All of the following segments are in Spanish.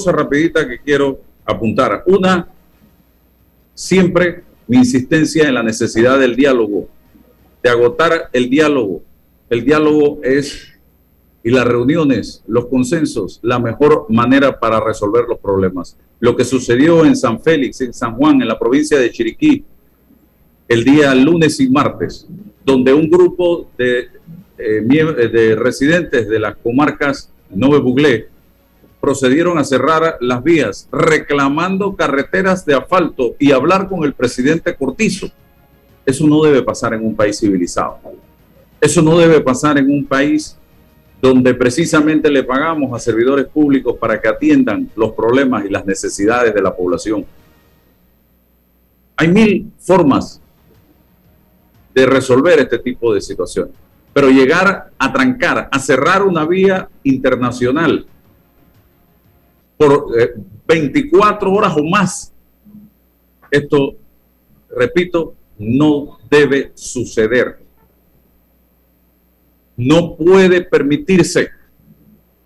cosas rapiditas que quiero apuntar. Una, siempre mi insistencia en la necesidad del diálogo, de agotar el diálogo. El diálogo es, y las reuniones, los consensos, la mejor manera para resolver los problemas. Lo que sucedió en San Félix, en San Juan, en la provincia de Chiriquí, el día lunes y martes, donde un grupo de, eh, de residentes de las comarcas Nove Buglé procedieron a cerrar las vías, reclamando carreteras de asfalto y hablar con el presidente Cortizo. Eso no debe pasar en un país civilizado. Eso no debe pasar en un país donde precisamente le pagamos a servidores públicos para que atiendan los problemas y las necesidades de la población. Hay mil formas de resolver este tipo de situaciones. Pero llegar a trancar, a cerrar una vía internacional por 24 eh, horas o más, esto, repito, no debe suceder. No puede permitirse.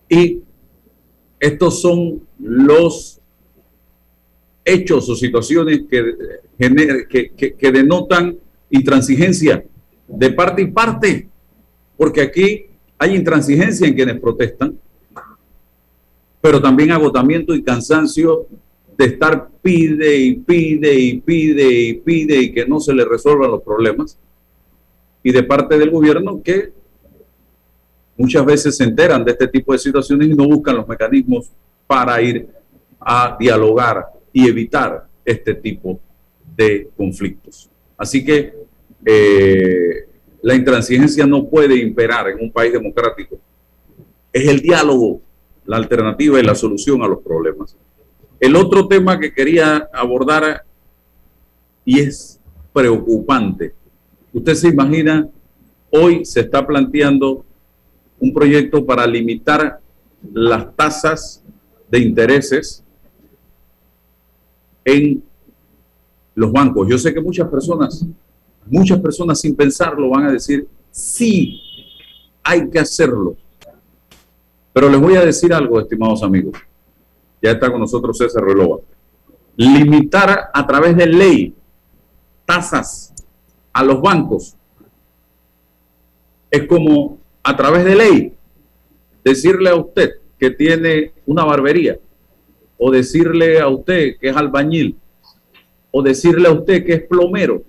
Y estos son los hechos o situaciones que, que, que denotan intransigencia de parte y parte, porque aquí hay intransigencia en quienes protestan, pero también agotamiento y cansancio de estar pide y pide y pide y pide y que no se le resuelvan los problemas, y de parte del gobierno que muchas veces se enteran de este tipo de situaciones y no buscan los mecanismos para ir a dialogar y evitar este tipo de conflictos. Así que eh, la intransigencia no puede imperar en un país democrático. Es el diálogo la alternativa y la solución a los problemas. El otro tema que quería abordar y es preocupante. Usted se imagina, hoy se está planteando un proyecto para limitar las tasas de intereses en los bancos. Yo sé que muchas personas Muchas personas sin pensarlo van a decir, sí, hay que hacerlo. Pero les voy a decir algo, estimados amigos. Ya está con nosotros César Relova. Limitar a través de ley tasas a los bancos es como a través de ley decirle a usted que tiene una barbería o decirle a usted que es albañil o decirle a usted que es plomero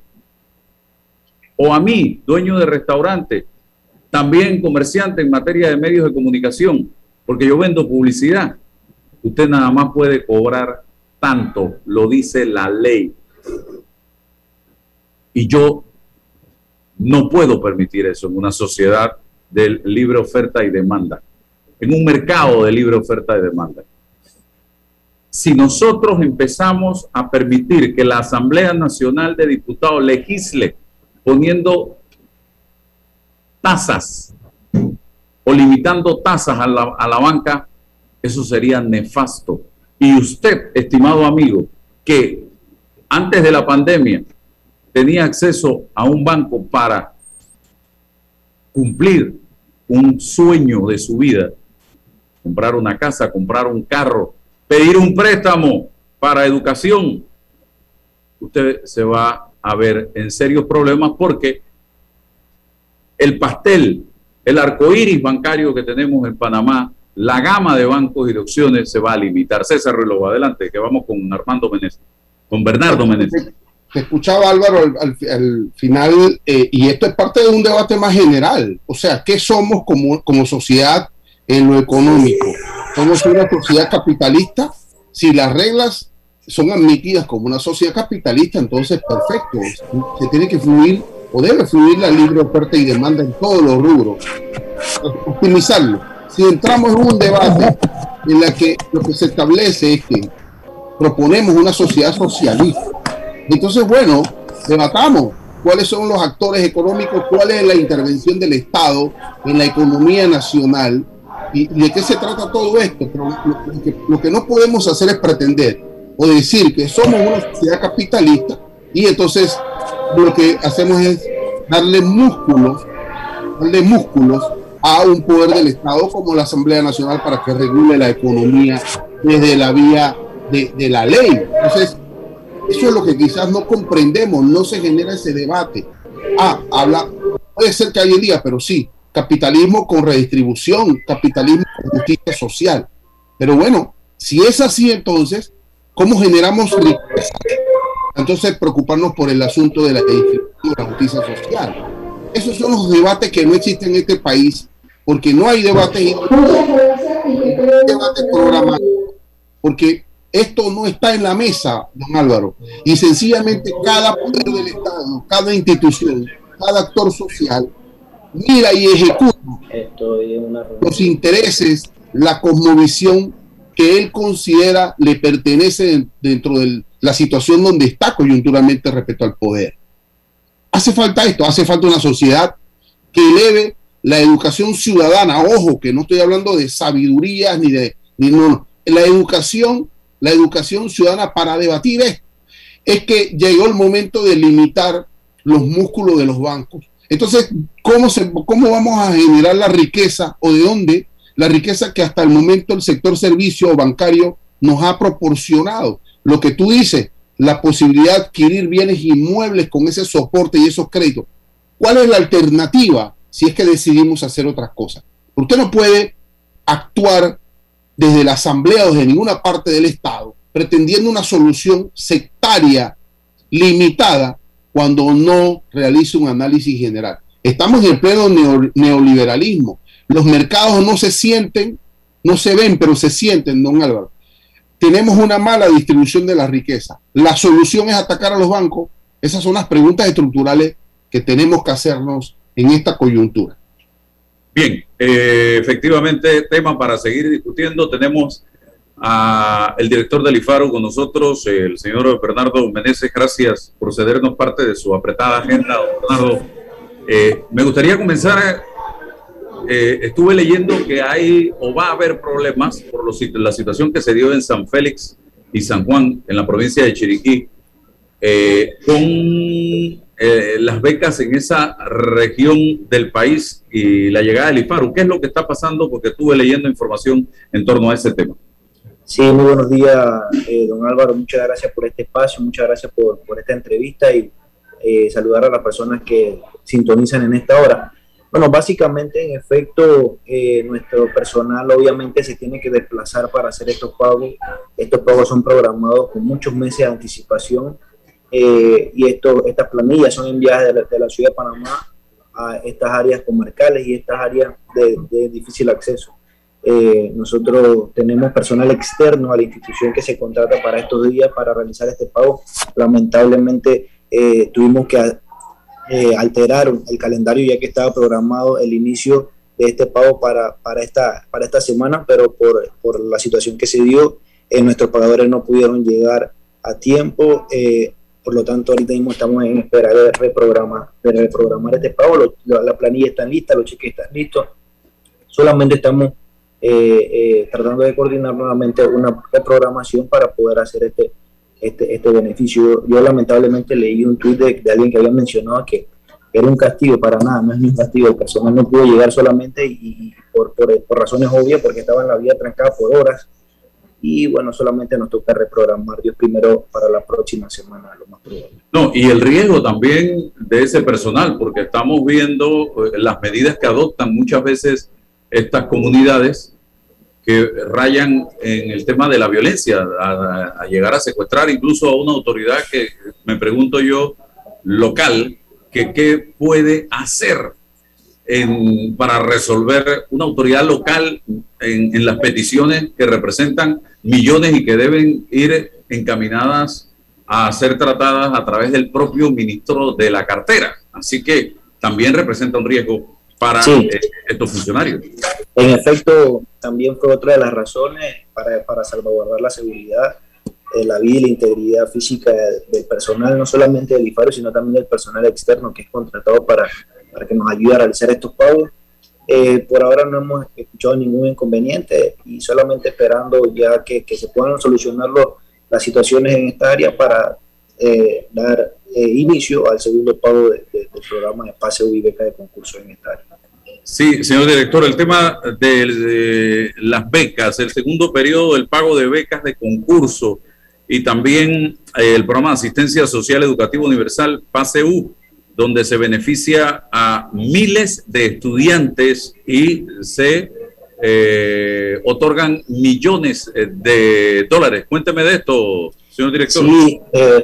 o a mí, dueño de restaurante, también comerciante en materia de medios de comunicación, porque yo vendo publicidad. Usted nada más puede cobrar tanto, lo dice la ley. Y yo no puedo permitir eso en una sociedad de libre oferta y demanda, en un mercado de libre oferta y demanda. Si nosotros empezamos a permitir que la Asamblea Nacional de Diputados legisle poniendo tasas o limitando tasas a la, a la banca, eso sería nefasto. Y usted, estimado amigo, que antes de la pandemia tenía acceso a un banco para cumplir un sueño de su vida, comprar una casa, comprar un carro, pedir un préstamo para educación, usted se va a ver en serios problemas porque el pastel, el arco iris bancario que tenemos en Panamá, la gama de bancos y de opciones se va a limitar. César Reloj, adelante, que vamos con Armando Meneses, con Bernardo Meneses. Te escuchaba Álvaro al, final, eh, y esto es parte de un debate más general. O sea, ¿qué somos como, como sociedad en lo económico? ¿Somos una sociedad capitalista? Si las reglas son admitidas como una sociedad capitalista, entonces perfecto, se tiene que fluir o debe fluir la libre oferta y demanda en todos los rubros, optimizarlo. Si entramos en un debate en la que lo que se establece es que proponemos una sociedad socialista, entonces bueno, debatamos cuáles son los actores económicos, cuál es la intervención del Estado en la economía nacional y, de qué se trata todo esto. Pero lo que no podemos hacer es pretender o decir que somos una sociedad capitalista y entonces lo que hacemos es darle músculos, darle músculos a un poder del Estado como la Asamblea Nacional para que regule la economía desde la vía de, de la ley. Entonces, eso es lo que quizás no comprendemos, no se genera ese debate. Ah, habla, puede ser que alguien diga, pero sí, capitalismo con redistribución, capitalismo con justicia social. Pero bueno, si es así, entonces, ¿cómo generamos riqueza? Entonces, preocuparnos por el asunto de la la justicia social. Esos son los debates que no existen en este país, porque no hay debate, debate programado, porque esto no está en la mesa, don Álvaro. Y sencillamente cada poder del Estado, cada institución, cada actor social, mira y ejecuta los intereses, la cosmovisión que él considera le pertenece dentro de la situación donde está coyunturalmente respecto al poder. Hace falta esto, hace falta una sociedad que eleve la educación ciudadana. Ojo, que no estoy hablando de sabidurías ni de... Ni, no, La educación la educación ciudadana para debatir es, es que llegó el momento de limitar los músculos de los bancos. Entonces, ¿cómo, se, ¿cómo vamos a generar la riqueza o de dónde la riqueza que hasta el momento el sector servicio bancario nos ha proporcionado? Lo que tú dices, la posibilidad de adquirir bienes inmuebles con ese soporte y esos créditos. ¿Cuál es la alternativa si es que decidimos hacer otras cosas? Usted no puede actuar desde la Asamblea o desde ninguna parte del Estado, pretendiendo una solución sectaria, limitada, cuando no realiza un análisis general. Estamos en el pleno neoliberalismo. Los mercados no se sienten, no se ven, pero se sienten, don Álvaro. Tenemos una mala distribución de la riqueza. La solución es atacar a los bancos. Esas son las preguntas estructurales que tenemos que hacernos en esta coyuntura. Bien, eh, efectivamente, tema para seguir discutiendo. Tenemos a el director del IFARO con nosotros, el señor Bernardo Meneses. Gracias por cedernos parte de su apretada agenda, Bernardo. Eh, me gustaría comenzar. Eh, estuve leyendo que hay o va a haber problemas por la situación que se dio en San Félix y San Juan, en la provincia de Chiriquí, con eh, las becas en esa región del país y la llegada del IFARU. ¿Qué es lo que está pasando? Porque estuve leyendo información en torno a ese tema. Sí, muy buenos días, eh, don Álvaro. Muchas gracias por este espacio, muchas gracias por, por esta entrevista y eh, saludar a las personas que sintonizan en esta hora. Bueno, básicamente, en efecto, nuestro personal obviamente se tiene que desplazar para hacer estos pagos. Estos pagos son programados con muchos meses de anticipación eh, y estas planillas son enviadas de la, ciudad de Panamá a estas áreas comarcales y estas áreas de, difícil acceso. Eh, nosotros tenemos personal externo a la institución que se contrata para estos días para realizar este pago. Lamentablemente eh, tuvimos que alterar el calendario ya que estaba programado el inicio de este pago para, para, esta, para esta semana, pero por, por la situación que se dio, nuestros pagadores no pudieron llegar a tiempo. Por lo tanto, ahorita mismo estamos en espera de reprogramar, de reprogramar este pago. la planilla está lista, los cheques están listos. Solamente estamos eh, eh, tratando de coordinar nuevamente una reprogramación para poder hacer este, este, este beneficio. Yo lamentablemente leí un tweet de, alguien que había mencionado que era un castigo para nada, no es un castigo, el personal no pudo llegar solamente y, por, por, por, razones obvias porque estaba en la vía trancada por horas y bueno, solamente nos toca reprogramar Dios primero para la próxima semana, lo más probable. No, y el riesgo también de ese personal, porque estamos viendo eh, las medidas que adoptan muchas veces estas comunidades que rayan en el tema de la violencia, a, llegar a secuestrar incluso a una autoridad que me pregunto yo, local, que qué puede hacer para resolver una autoridad local en, las peticiones que representan millones y que deben ir encaminadas a ser tratadas a través del propio ministro de la cartera. Así que también representa un riesgo para eh, estos funcionarios. En efecto, también fue otra de las razones para, para salvaguardar la seguridad, de la vida y la integridad física del personal, no solamente del IFARO, sino también del personal externo que es contratado para para que nos ayude a realizar estos pagos. Eh, por ahora no hemos escuchado ningún inconveniente y solamente esperando ya que, que se puedan solucionar las situaciones en esta área para eh, dar eh, inicio al segundo pago del programa de pase y beca de concurso en esta área. Sí, señor director, el tema de, las becas, el segundo periodo del pago de becas de concurso y también eh, el programa de asistencia social educativa universal PASEU, donde se beneficia a miles de estudiantes y se eh, otorgan millones eh, de dólares. Cuénteme de esto, Sí,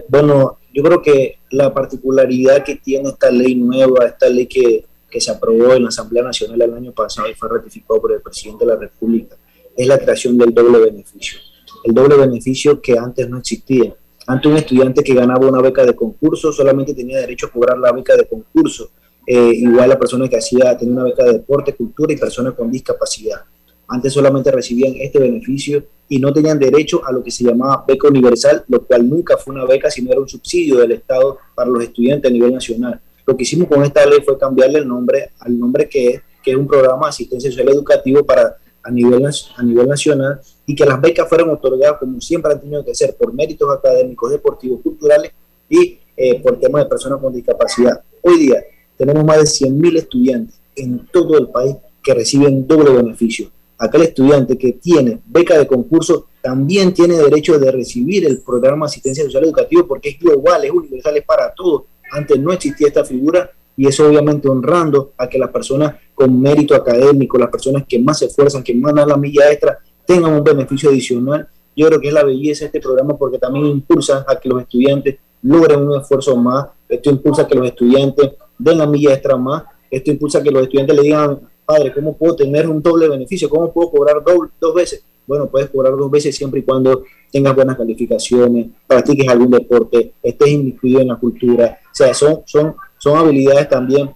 bueno, yo creo que la particularidad que tiene esta ley nueva, esta ley que que se aprobó en la Asamblea Nacional el año pasado y fue ratificado por el presidente de la República, es la creación del doble beneficio. El doble beneficio que antes no existía. Antes un estudiante que ganaba una beca de concurso solamente tenía derecho a cobrar la beca de concurso. Eh, igual la persona que hacía, tenía una beca de deporte, cultura y personas con discapacidad. Antes solamente recibían este beneficio y no tenían derecho a lo que se llamaba beca universal, lo cual nunca fue una beca, sino era un subsidio del Estado para los estudiantes a nivel nacional. Lo que hicimos con esta ley fue cambiarle el nombre al nombre que es, que es un programa de asistencia social educativo para a nivel, a nivel nacional y que las becas fueran otorgadas como siempre han tenido que ser por méritos académicos, deportivos, culturales y eh, por temas de personas con discapacidad. Hoy día tenemos más de 100.000 estudiantes en todo el país que reciben doble beneficio. Aquel estudiante que tiene beca de concurso también tiene derecho de recibir el programa de asistencia social educativo porque es global, es universal, es para todos antes no existía esta figura y eso obviamente honrando a que las personas con mérito académico, las personas que más se esfuerzan, que más dan la milla extra, tengan un beneficio adicional. Yo creo que es la belleza de este programa porque también impulsa a que los estudiantes logren un esfuerzo más, esto impulsa a que los estudiantes den la milla extra más, esto impulsa a que los estudiantes le digan, padre, ¿cómo puedo tener un doble beneficio? ¿Cómo puedo cobrar doble, dos veces? Bueno, puedes cobrar dos veces siempre y cuando tengas buenas calificaciones, practiques algún deporte, estés incluido en la cultura. O sea, son, son, son habilidades también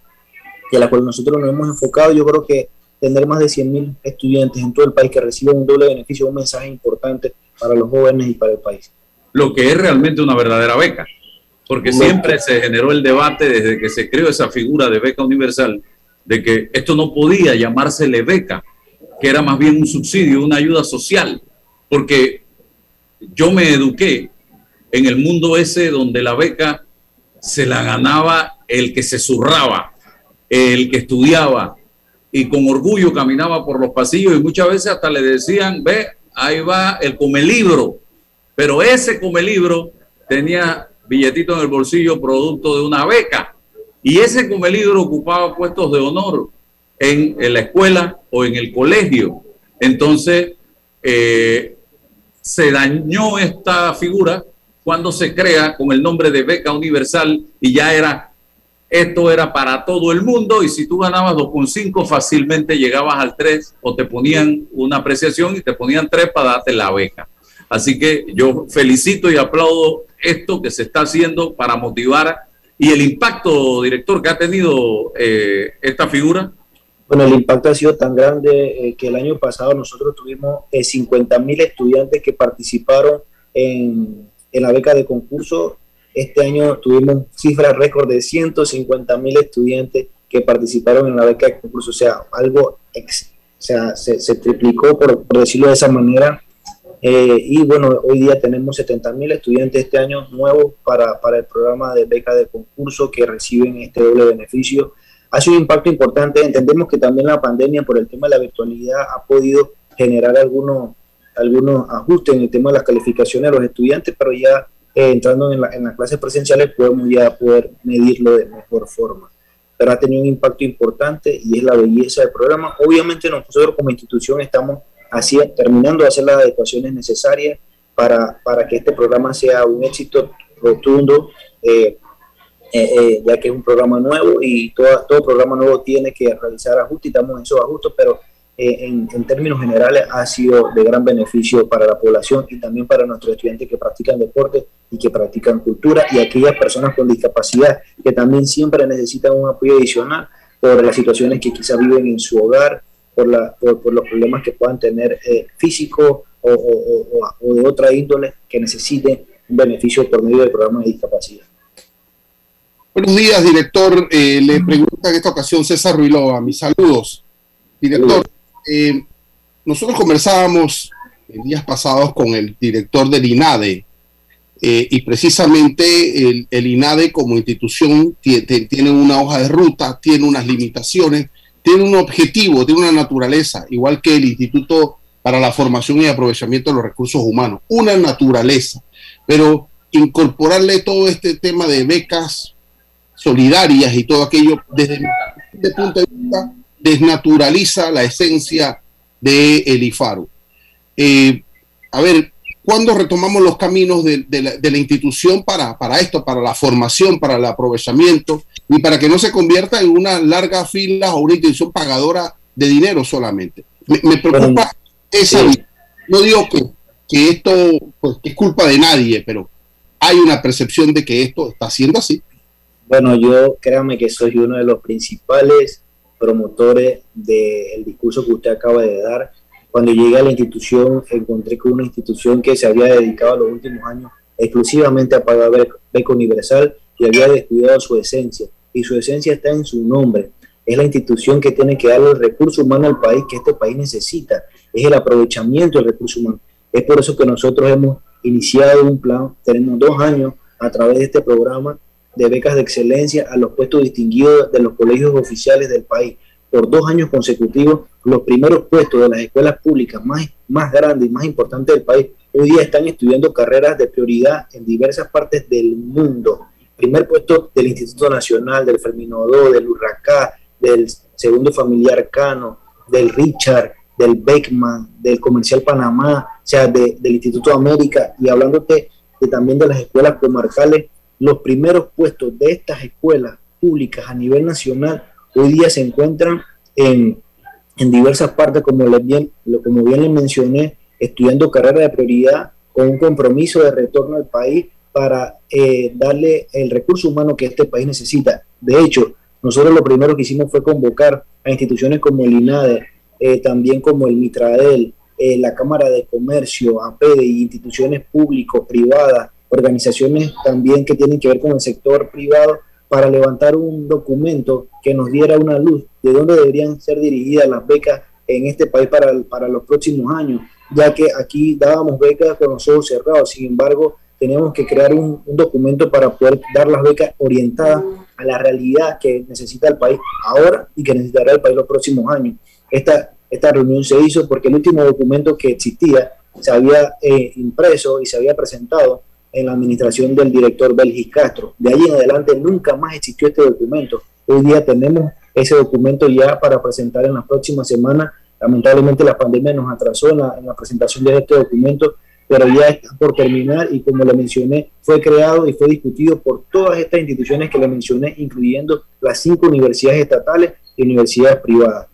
que a las cuales nosotros nos hemos enfocado. Yo creo que tener más de 100.000 estudiantes en todo el país que reciben un doble beneficio es un mensaje importante para los jóvenes y para el país. Lo que es realmente una verdadera beca, porque siempre se generó el debate desde que se creó esa figura de beca universal, de que esto no podía llamársele beca, que era más bien un subsidio, una ayuda social, porque yo me eduqué en el mundo ese donde la beca se la ganaba el que se zurraba, el que estudiaba y con orgullo caminaba por los pasillos y muchas veces hasta le decían, ve, ahí va el come libro, pero ese come libro tenía billetito en el bolsillo producto de una beca y ese come libro ocupaba puestos de honor en, la escuela o en el colegio. Entonces, eh, se dañó esta figura cuando se crea con el nombre de beca universal y ya era, esto era para todo el mundo y si tú ganabas 2.5 fácilmente llegabas al 3 o te ponían una apreciación y te ponían 3 para darte la beca. Así que yo felicito y aplaudo esto que se está haciendo para motivar y el impacto, director, que ha tenido eh, esta figura bueno, el impacto ha sido tan grande eh, que el año pasado nosotros tuvimos eh, 50 mil estudiantes que participaron en, la beca de concurso. Este año tuvimos cifras récord de 150 mil estudiantes que participaron en la beca de concurso. O sea, algo sea, se, triplicó, por, decirlo de esa manera. Eh, y bueno, hoy día tenemos 70 mil estudiantes este año nuevos para, para el programa de beca de concurso que reciben este doble beneficio ha sido un impacto importante. Entendemos que también la pandemia por el tema de la virtualidad ha podido generar algunos, algunos ajustes en el tema de las calificaciones de los estudiantes, pero ya eh, entrando en, en, las clases presenciales podemos ya poder medirlo de mejor forma. Pero ha tenido un impacto importante y es la belleza del programa. Obviamente nosotros como institución estamos así, terminando de hacer las adecuaciones necesarias para, para que este programa sea un éxito rotundo. Eh, eh, eh, ya que es un programa nuevo y todo, programa nuevo tiene que realizar ajustes y estamos en esos ajustes, pero en, en, términos generales ha sido de gran beneficio para la población y también para nuestros estudiantes que practican deporte y que practican cultura y aquellas personas con discapacidad que también siempre necesitan un apoyo adicional por las situaciones que quizás viven en su hogar, por, la, por, los problemas que puedan tener físicos o, o, o, de otra índole que necesiten un beneficio por medio del programa de discapacidad. Buenos días, director. Eh, le pregunta en esta ocasión César Ruilova. Mis saludos. Director, eh, nosotros conversábamos en días pasados con el director del INADE eh, y precisamente el, INADE como institución tiene una hoja de ruta, tiene unas limitaciones tiene un objetivo, tiene una naturaleza, igual que el Instituto para la Formación y Aprovechamiento de los Recursos Humanos, una naturaleza. Pero incorporarle todo este tema de becas solidarias y todo aquello, desde mi punto de vista, desnaturaliza la esencia de el IFARO. Eh, a ver, ¿cuándo retomamos los caminos de, la, institución para, para, esto, para la formación, para el aprovechamiento y para que no se convierta en una larga fila o una institución pagadora de dinero solamente? Me, preocupa esa No digo que, que esto pues, es culpa de nadie, pero hay una percepción de que esto está siendo así. Bueno, yo créame que soy uno de los principales promotores del discurso que usted acaba de dar. Cuando llegué a la institución, encontré con una institución que se había dedicado los últimos años exclusivamente a pagar beca universal y había descuidado su esencia. Y su esencia está en su nombre. Es la institución que tiene que darle el recurso humano al país que este país necesita. Es el aprovechamiento del recurso humano. Es por eso que nosotros hemos iniciado un plan, tenemos dos años a través de este programa de becas de excelencia a los puestos distinguidos de los colegios oficiales del país. Por dos años consecutivos, los primeros puestos de las escuelas públicas más, más grandes y más importantes del país hoy día están estudiando carreras de prioridad en diversas partes del mundo. Primer puesto del Instituto Nacional, del Fermino del Urracá, del Segundo Familiar Cano, del Richard, del Beckman, del Comercial Panamá, o sea, del Instituto América, y hablándote de, también de las escuelas comarcales, los primeros puestos de estas escuelas públicas a nivel nacional hoy día se encuentran en, en diversas partes, como, les bien, como bien les mencioné, estudiando carreras de prioridad con un compromiso de retorno al país para eh, darle el recurso humano que este país necesita. De hecho, nosotros lo primero que hicimos fue convocar a instituciones como el INADE, eh, también como el Mitradel, eh, la Cámara de Comercio, APEDE instituciones públicos, privadas, organizaciones también que tienen que ver con el sector privado para levantar un documento que nos diera una luz de dónde deberían ser dirigidas las becas en este país para, para los próximos años, ya que aquí dábamos becas con los ojos cerrados, sin embargo, tenemos que crear un, documento para poder dar las becas orientadas a la realidad que necesita el país ahora y que necesitará el país los próximos años. Esta, esta reunión se hizo porque el último documento que existía se había eh, impreso y se había presentado en la administración del director Belgis Castro. De ahí en adelante nunca más existió este documento. Hoy día tenemos ese documento ya para presentar en las próximas semanas. Lamentablemente la pandemia nos atrasó en la, en la presentación de este documento, pero ya está por terminar y como le mencioné, fue creado y fue discutido por todas estas instituciones que le mencioné, incluyendo las cinco universidades estatales y universidades privadas.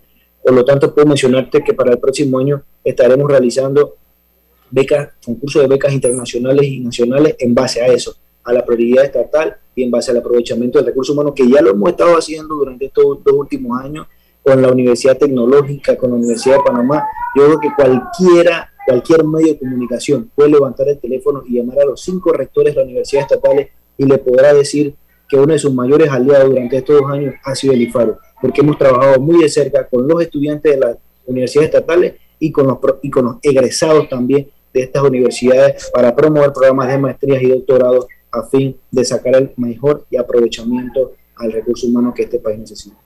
Por lo tanto, puedo mencionarte que para el próximo año estaremos realizando becas, concursos de becas internacionales y nacionales en base a eso, a la prioridad estatal y en base al aprovechamiento del recurso humano, que ya lo hemos estado haciendo durante estos dos últimos años con la Universidad Tecnológica, con la Universidad de Panamá. Yo creo que cualquiera, cualquier medio de comunicación puede levantar el teléfono y llamar a los cinco rectores de la Universidad Estatales y le podrá decir que uno de sus mayores aliados durante estos dos años ha sido el IFARO porque hemos trabajado muy de cerca con los estudiantes de las universidades estatales y con los, y con los egresados también de estas universidades para promover programas de maestrías y doctorados a fin de sacar el mejor y aprovechamiento al recurso humano que este país necesita.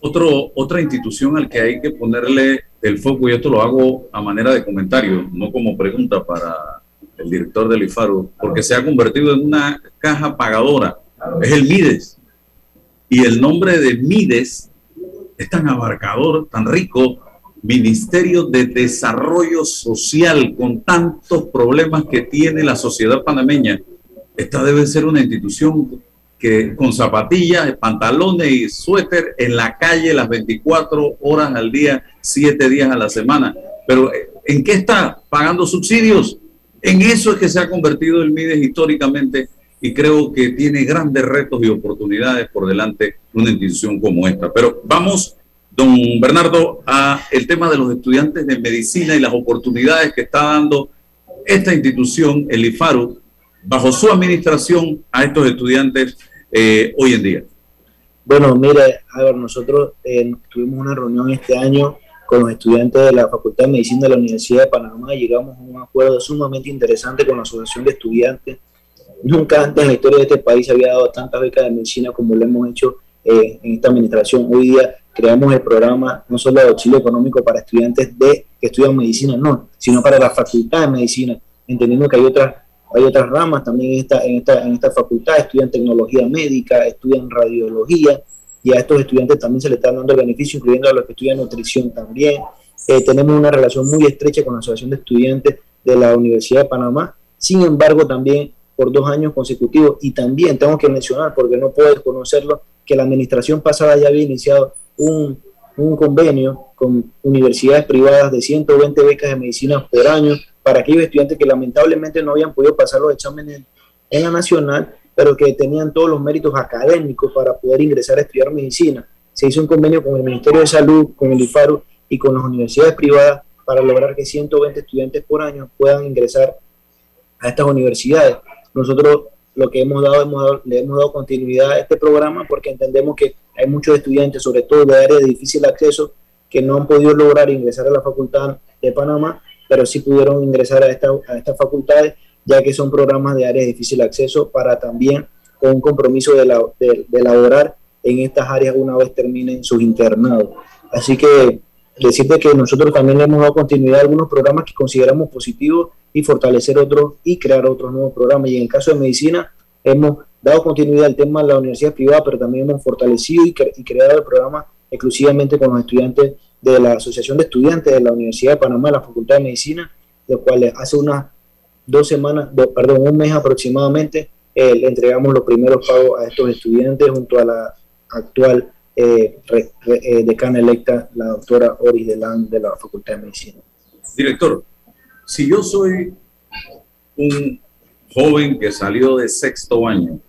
Otro, otra institución al que hay que ponerle el foco, y esto lo hago a manera de comentario, no como pregunta para el director del IFARO, porque se ha convertido en una caja pagadora, es el MIDES. Y el nombre de Mides es tan abarcador, tan rico, Ministerio de Desarrollo Social, con tantos problemas que tiene la sociedad panameña. Esta debe ser una institución que con zapatillas, pantalones y suéter en la calle las 24 horas al día, 7 días a la semana. Pero ¿en qué está? Pagando subsidios. En eso es que se ha convertido el MIDES históricamente y creo que tiene grandes retos y oportunidades por delante una institución como esta. Pero vamos, don Bernardo, a el tema de los estudiantes de medicina y las oportunidades que está dando esta institución, el IFARU, bajo su administración a estos estudiantes eh, hoy en día. Bueno, mire, a ver, nosotros eh, tuvimos una reunión este año con los estudiantes de la Facultad de Medicina de la Universidad de Panamá y llegamos a un acuerdo sumamente interesante con la Asociación de Estudiantes Nunca antes en la historia de este país había dado tantas becas de medicina como lo hemos hecho eh, en esta administración. Hoy día creamos el programa no solo de auxilio económico para estudiantes de que estudian medicina, no, sino para la facultad de medicina, entendiendo que hay otras hay otras ramas también en esta, en esta, en esta facultad, estudian tecnología médica, estudian radiología, y a estos estudiantes también se les está dando el beneficio, incluyendo a los que estudian nutrición también. Eh, tenemos una relación muy estrecha con la Asociación de Estudiantes de la Universidad de Panamá, sin embargo también por dos años consecutivos, y también tengo que mencionar, porque no puedo desconocerlo, que la administración pasada ya había iniciado un, un convenio con universidades privadas de 120 becas de medicina por año para aquellos estudiantes que lamentablemente no habían podido pasar los exámenes en la nacional, pero que tenían todos los méritos académicos para poder ingresar a estudiar medicina. Se hizo un convenio con el Ministerio de Salud, con el IFARU y con las universidades privadas para lograr que 120 estudiantes por año puedan ingresar a estas universidades. Nosotros lo que hemos dado, hemos dado, le hemos dado continuidad a este programa porque entendemos que hay muchos estudiantes, sobre todo de áreas de difícil acceso, que no han podido lograr ingresar a la Facultad de Panamá pero sí pudieron ingresar a, esta, a estas facultades, ya que son programas de áreas de difícil acceso para también con un compromiso de, la, de, elaborar en estas áreas una vez terminen sus internados. Así que decirte que nosotros también le hemos dado continuidad a algunos programas que consideramos positivos y fortalecer otros y crear otros nuevos programas. Y en el caso de medicina, hemos dado continuidad al tema de la universidad privada, pero también hemos fortalecido y, creado el programa exclusivamente con los estudiantes de la Asociación de Estudiantes de la Universidad de Panamá, la Facultad de Medicina, lo cual hace unas dos semanas, perdón, un mes aproximadamente, eh, le entregamos los primeros pagos a estos estudiantes junto a la actual eh, eh, decana electa, la doctora Oris Delán de la Facultad de Medicina. Director, si yo soy un joven que salió de sexto año,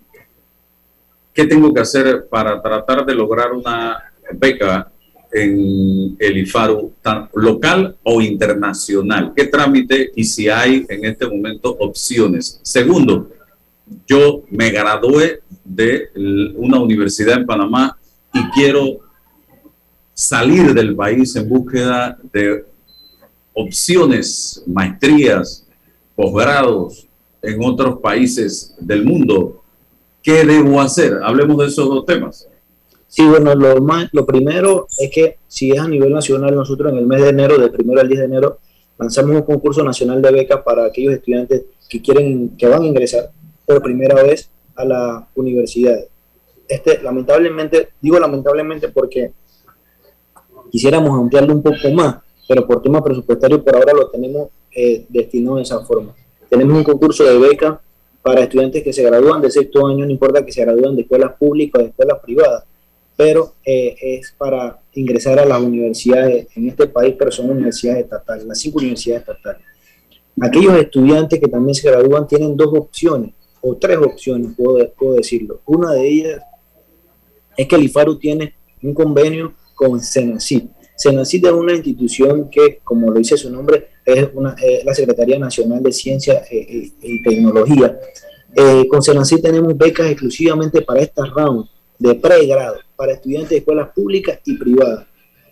¿qué tengo que hacer para tratar de lograr una beca en el IFARU local o internacional? ¿Qué trámite y si hay en este momento opciones? Segundo, yo me gradué de una universidad en Panamá y quiero salir del país en búsqueda de opciones, maestrías, posgrados en otros países del mundo. ¿Qué debo hacer? Hablemos de esos dos temas. Sí, bueno, lo, más, lo primero es que si es a nivel nacional, nosotros en el mes de enero, del primero al 10 de enero, lanzamos un concurso nacional de becas para aquellos estudiantes que quieren, que van a ingresar por primera vez a la universidad. Este, lamentablemente, digo lamentablemente porque quisiéramos ampliarlo un poco más, pero por tema presupuestario por ahora lo tenemos eh, destinado de esa forma. Tenemos un concurso de becas para estudiantes que se gradúan de sexto año, no importa que se gradúen de escuelas públicas o de escuelas privadas pero eh, es para ingresar a las universidades en este país, pero son universidades estatales, las cinco universidades estatales. Aquellos estudiantes que también se gradúan tienen dos opciones, o tres opciones, puedo, puedo decirlo. Una de ellas es que el IFARU tiene un convenio con Senacid. Senacid es una institución que, como lo dice su nombre, es, una, la Secretaría Nacional de Ciencia eh, eh, y Tecnología. con Senacid tenemos becas exclusivamente para estas rounds de pregrado para estudiantes de escuelas públicas y privadas.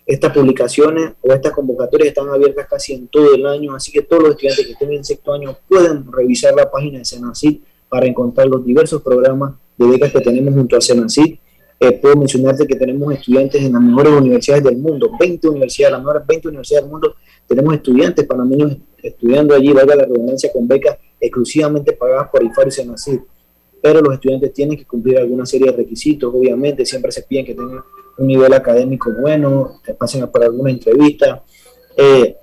Estas publicaciones o estas convocatorias están abiertas casi en todo el año, así que todos los estudiantes que estén en sexto año pueden revisar la página de Senacid para encontrar los diversos programas de becas que tenemos junto a Senacid. Eh, puedo mencionarte que tenemos estudiantes en las mejores universidades del mundo, 20 universidades, las mejores 20 universidades del mundo, tenemos estudiantes panameños estudiando allí, valga la redundancia, con becas exclusivamente pagadas por IFAR y Senacid pero los estudiantes tienen que cumplir alguna serie de requisitos, obviamente, siempre se piden que tengan un nivel académico bueno, que pasen por alguna entrevista. Eh,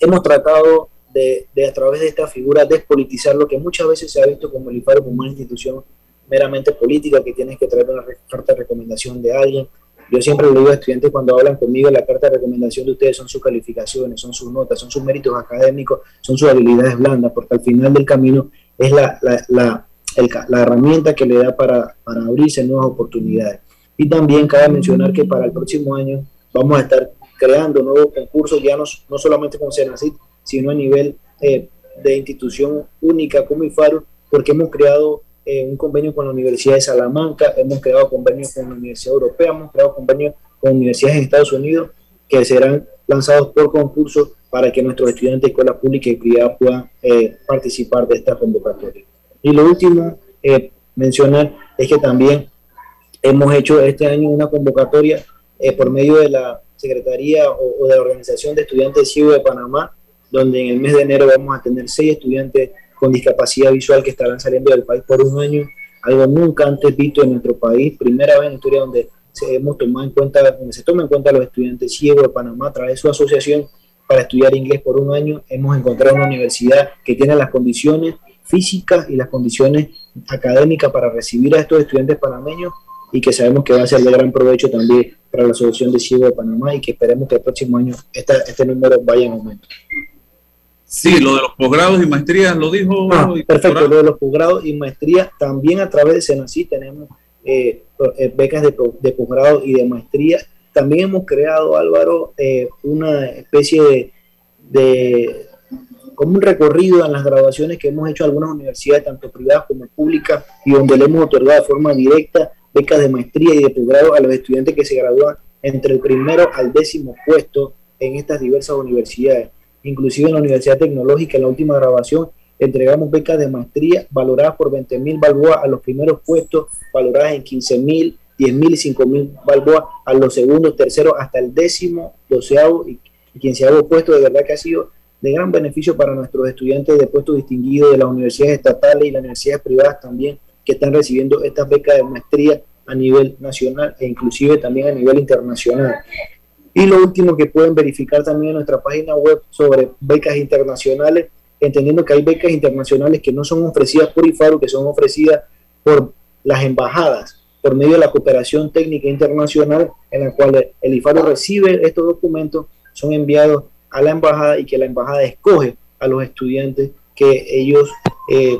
hemos tratado de, a través de esta figura despolitizar lo que muchas veces se ha visto como el IFARO como una institución meramente política que tienes que traer una carta de recomendación de alguien. Yo siempre le digo a estudiantes cuando hablan conmigo, la carta de recomendación de ustedes son sus calificaciones, son sus notas, son sus méritos académicos, son sus habilidades blandas, porque al final del camino es la, la la herramienta que le da para, para abrirse nuevas oportunidades. Y también cabe mencionar que para el próximo año vamos a estar creando nuevos concursos, ya no, no solamente con Senacid, sino a nivel eh, de institución única como IFARO, porque hemos creado eh, un convenio con la Universidad de Salamanca, hemos creado convenios con la Universidad Europea, hemos creado convenios con universidades en Estados Unidos que serán lanzados por concurso para que nuestros estudiantes de escuelas públicas y privadas puedan eh, participar de esta convocatoria. Y lo último, eh, mencionar, es que también hemos hecho este año una convocatoria eh, por medio de la Secretaría o, de la Organización de Estudiantes Ciegos de Panamá, donde en el mes de enero vamos a tener seis estudiantes con discapacidad visual que estarán saliendo del país por un año, algo nunca antes visto en nuestro país, primera vez en la historia donde se hemos tomado en cuenta, donde se toma en cuenta los estudiantes ciegos de Panamá a través de su asociación para estudiar inglés por un año. Hemos encontrado una universidad que tiene las condiciones físicas y las condiciones académicas para recibir a estos estudiantes panameños y que sabemos que va a ser de gran provecho también para la Asociación de Ciegos de Panamá y que esperemos que el próximo año este número vaya en aumento. Sí, lo de los posgrados y maestrías lo dijo. Ah, perfecto, lo de los posgrados y maestrías también a través de Senací tenemos eh, eh, becas de, de posgrado y de maestría. También hemos creado, Álvaro, eh, una especie de, de, como un recorrido en las graduaciones que hemos hecho algunas universidades, tanto privadas como públicas, y donde le hemos otorgado de forma directa becas de maestría y de posgrado a los estudiantes que se gradúan entre el primero al décimo puesto en estas diversas universidades. Inclusive en la Universidad Tecnológica, en la última grabación, entregamos becas de maestría valoradas por 20 mil balboas a los primeros puestos, valoradas en 15 mil, 10 mil y 5 mil balboas a los segundos, terceros, hasta el décimo, doceavo y quinceavo puesto. De verdad que ha sido de gran beneficio para nuestros estudiantes de puestos distinguidos de las universidades estatales y las universidades privadas también que están recibiendo estas becas de maestría a nivel nacional e inclusive también a nivel internacional. Y lo último que pueden verificar también en nuestra página web sobre becas internacionales, entendiendo que hay becas internacionales que no son ofrecidas por IFARU, que son ofrecidas por las embajadas, por medio de la cooperación técnica internacional, en la cual el IFARU recibe estos documentos, son enviados a la embajada y que la embajada escoge a los estudiantes que ellos eh,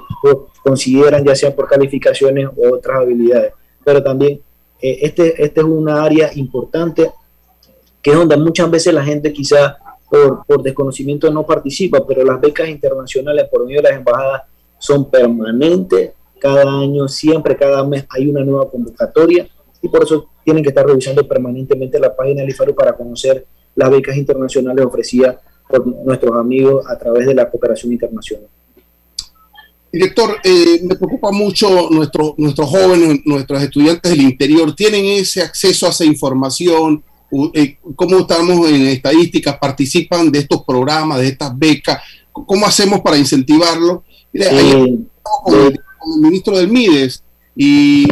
consideran ya sea por calificaciones u otras habilidades. Pero también eh, este, este es una área importante que es donde muchas veces la gente quizá por, por desconocimiento no participa, pero las becas internacionales por medio de las embajadas son permanentes, cada año, siempre, cada mes hay una nueva convocatoria y por eso tienen que estar revisando permanentemente la página del IFARU para conocer las becas internacionales ofrecidas por nuestros amigos a través de la cooperación internacional. Director, eh, me preocupa mucho nuestro, nuestros jóvenes, nuestros estudiantes del interior, ¿tienen ese acceso a esa información? Eh, ¿Cómo estamos en estadísticas? ¿Participan de estos programas, de estas becas? ¿Cómo hacemos para incentivarlo? Mira, con, el, ministro del MIDES y,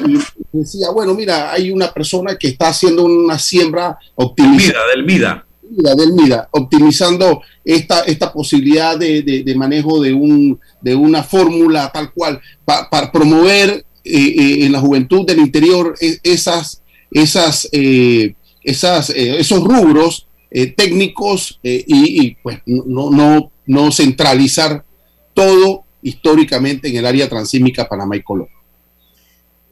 decía, bueno, mira, hay una persona que está haciendo una siembra optimizada. Del MIDA del MIDA, optimizando esta, esta posibilidad de, manejo de, un, de una fórmula tal cual, para promover eh, eh, en la juventud del interior e, esas, esas, eh, esas, esos rubros técnicos y, pues no, no, no centralizar todo históricamente en el área transísmica Panamá y Colón.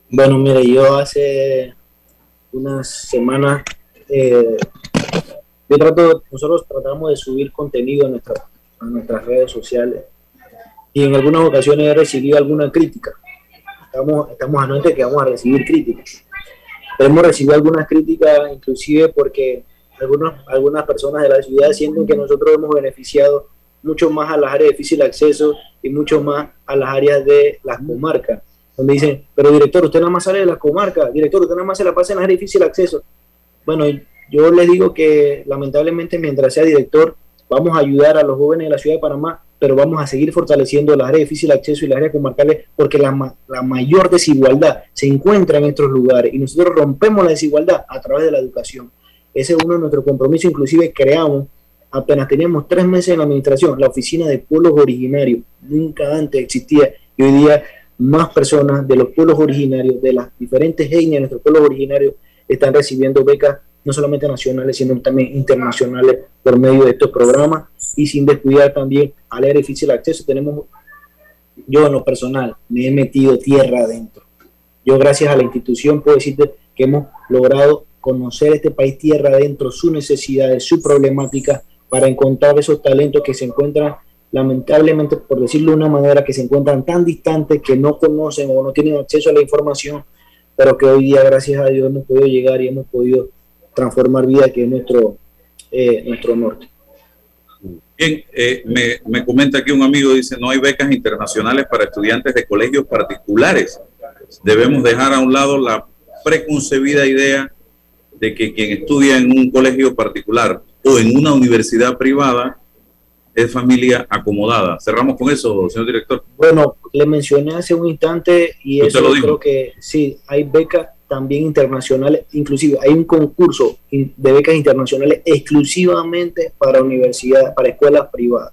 Bueno, mire, yo hace unas semanas yo trato, nosotros tratamos de subir contenido a, nuestra, a nuestras redes sociales y en algunas ocasiones he recibido alguna crítica. Estamos, estamos anuentes que vamos a recibir críticas. Hemos recibido algunas críticas, inclusive porque algunos, algunas personas de la ciudad sienten que nosotros hemos beneficiado mucho más a las áreas de difícil acceso y mucho más a las áreas de las comarcas. Donde dicen, pero director, usted nada más sale de las comarcas, director, usted nada más se la pasa en las áreas de difícil acceso. Bueno, yo les digo que lamentablemente mientras sea director vamos a ayudar a los jóvenes de la ciudad de Panamá, pero vamos a seguir fortaleciendo las áreas de difícil acceso y las áreas comarcales porque la, mayor desigualdad se encuentra en estos lugares y nosotros rompemos la desigualdad a través de la educación. Ese es uno de nuestros compromisos, inclusive creamos, apenas teníamos tres meses en la administración, la oficina de pueblos originarios, nunca antes existía y hoy día más personas de los pueblos originarios, de las diferentes etnias de nuestros pueblos originarios, están recibiendo becas no solamente nacionales, sino también internacionales por medio de estos programas y sin descuidar también al área difícil acceso. Tenemos, yo en lo personal, me he metido tierra adentro. Yo gracias a la institución puedo decirte que hemos logrado conocer este país tierra adentro, sus necesidades, su problemática, para encontrar esos talentos que se encuentran lamentablemente, por decirlo de una manera, que se encuentran tan distantes que no conocen o no tienen acceso a la información, pero que hoy día, gracias a Dios, hemos podido llegar y hemos podido transformar vida, que es nuestro, eh, nuestro norte. Bien, eh, me, me, comenta aquí un amigo, dice, no hay becas internacionales para estudiantes de colegios particulares. Debemos dejar a un lado la preconcebida idea de que quien estudia en un colegio particular o en una universidad privada es familia acomodada. Cerramos con eso, señor director. Bueno, le mencioné hace un instante y eso lo creo que sí, hay becas también internacionales, inclusive hay un concurso de becas internacionales exclusivamente para universidades, para escuelas privadas,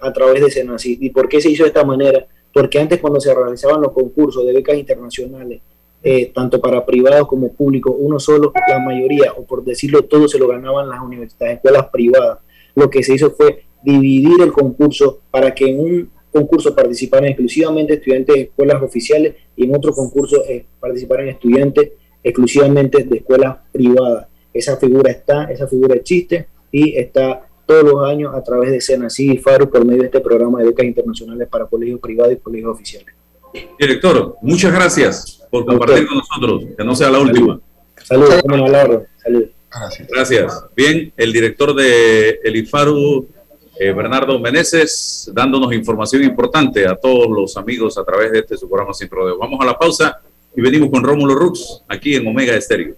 a través de Senasi. ¿Y por qué se hizo de esta manera? Porque antes cuando se realizaban los concursos de becas internacionales, eh, tanto para privados como públicos, uno solo, la mayoría, o por decirlo todo, se lo ganaban las universidades, escuelas privadas. Lo que se hizo fue dividir el concurso para que en un concurso participaran exclusivamente estudiantes de escuelas oficiales y en otro concurso eh, participaran estudiantes exclusivamente de escuelas privadas. Esa figura está, esa figura existe y está todos los años a través de Senasí y FARU por medio de este programa de becas internacionales para colegios privados y colegios oficiales. Director, muchas gracias por compartir con nosotros, que no sea la última. Saludos, Saludos. Gracias. Gracias. Bien, el director de el IFARU eh, Bernardo Meneses, dándonos información importante a todos los amigos a través de este su programa Sin Rodeo. Vamos a la pausa y venimos con Rómulo Rux aquí en Omega Estéreo.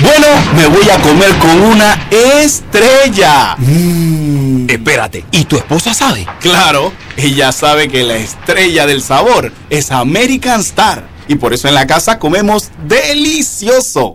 Bueno, me voy a comer con una estrella. Mm. Espérate, ¿y tu esposa sabe? Claro, ella sabe que la estrella del sabor es American Star. Y por eso en la casa comemos delicioso.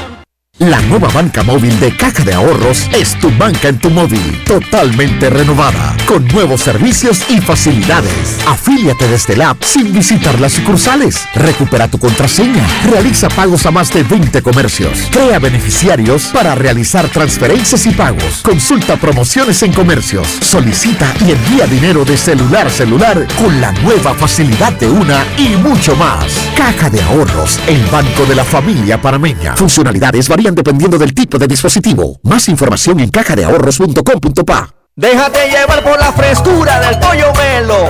La nueva banca móvil de Caja de Ahorros es tu banca en tu móvil, totalmente renovada, con nuevos servicios y facilidades. Afíliate desde la app sin visitar las sucursales. Recupera tu contraseña. Realiza pagos a más de 20 comercios. Crea beneficiarios para realizar transferencias y pagos. Consulta promociones en comercios. Solicita y envía dinero de celular a celular con la nueva facilidad de una y mucho más. Caja de Ahorros, el banco de la familia parameña. Funcionalidades dependiendo del tipo de dispositivo. Más información en cajadeahorros.com.pa. Déjate llevar por la frescura del pollo melo,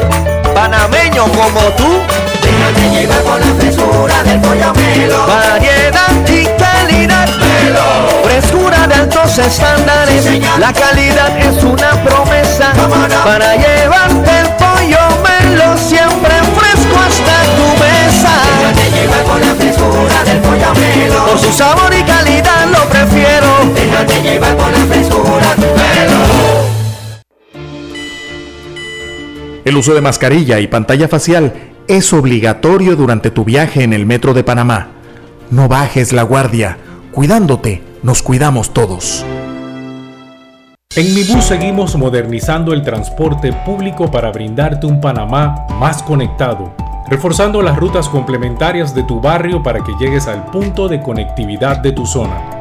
panameño como tú. Déjate llevar por la frescura del pollo melo. Variedad y calidad. Melo. Frescura de altos estándares. la calidad es una promesa. Para llevarte el pollo melo siempre fresco hasta tu mesa. Déjate llevar por la frescura del pollo melo. Por su sabor y calidad lo prefiero. Déjate llevar por la frescura. Melo. El uso de mascarilla y pantalla facial es obligatorio durante tu viaje en el metro de Panamá. No bajes la guardia. Cuidándote, nos cuidamos todos. En Mi Bus seguimos modernizando el transporte público para brindarte un Panamá más conectado, reforzando las rutas complementarias de tu barrio para que llegues al punto de conectividad de tu zona.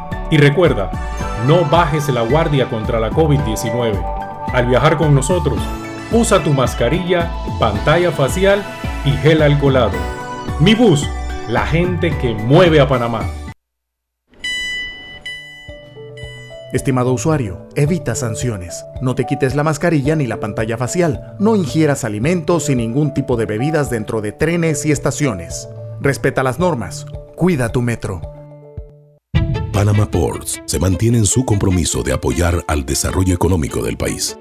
Y recuerda, no bajes la guardia contra la COVID-19. Al viajar con nosotros, usa tu mascarilla, pantalla facial y gel alcoholado. Mi bus, la gente que mueve a Panamá. Estimado usuario, evita sanciones. No te quites la mascarilla ni la pantalla facial. No ingieras alimentos y ningún tipo de bebidas dentro de trenes y estaciones. Respeta las normas. Cuida tu metro. Panama Ports se mantiene en su compromiso de apoyar al desarrollo económico del país.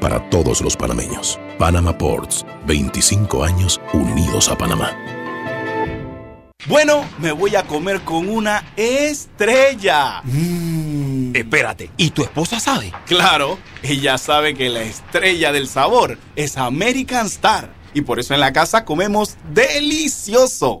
para todos los panameños. Panama Ports, 25 años unidos a Panamá. Bueno, me voy a comer con una estrella. Mm. Espérate, ¿y tu esposa sabe? Claro, ella sabe que la estrella del sabor es American Star. Y por eso en la casa comemos delicioso.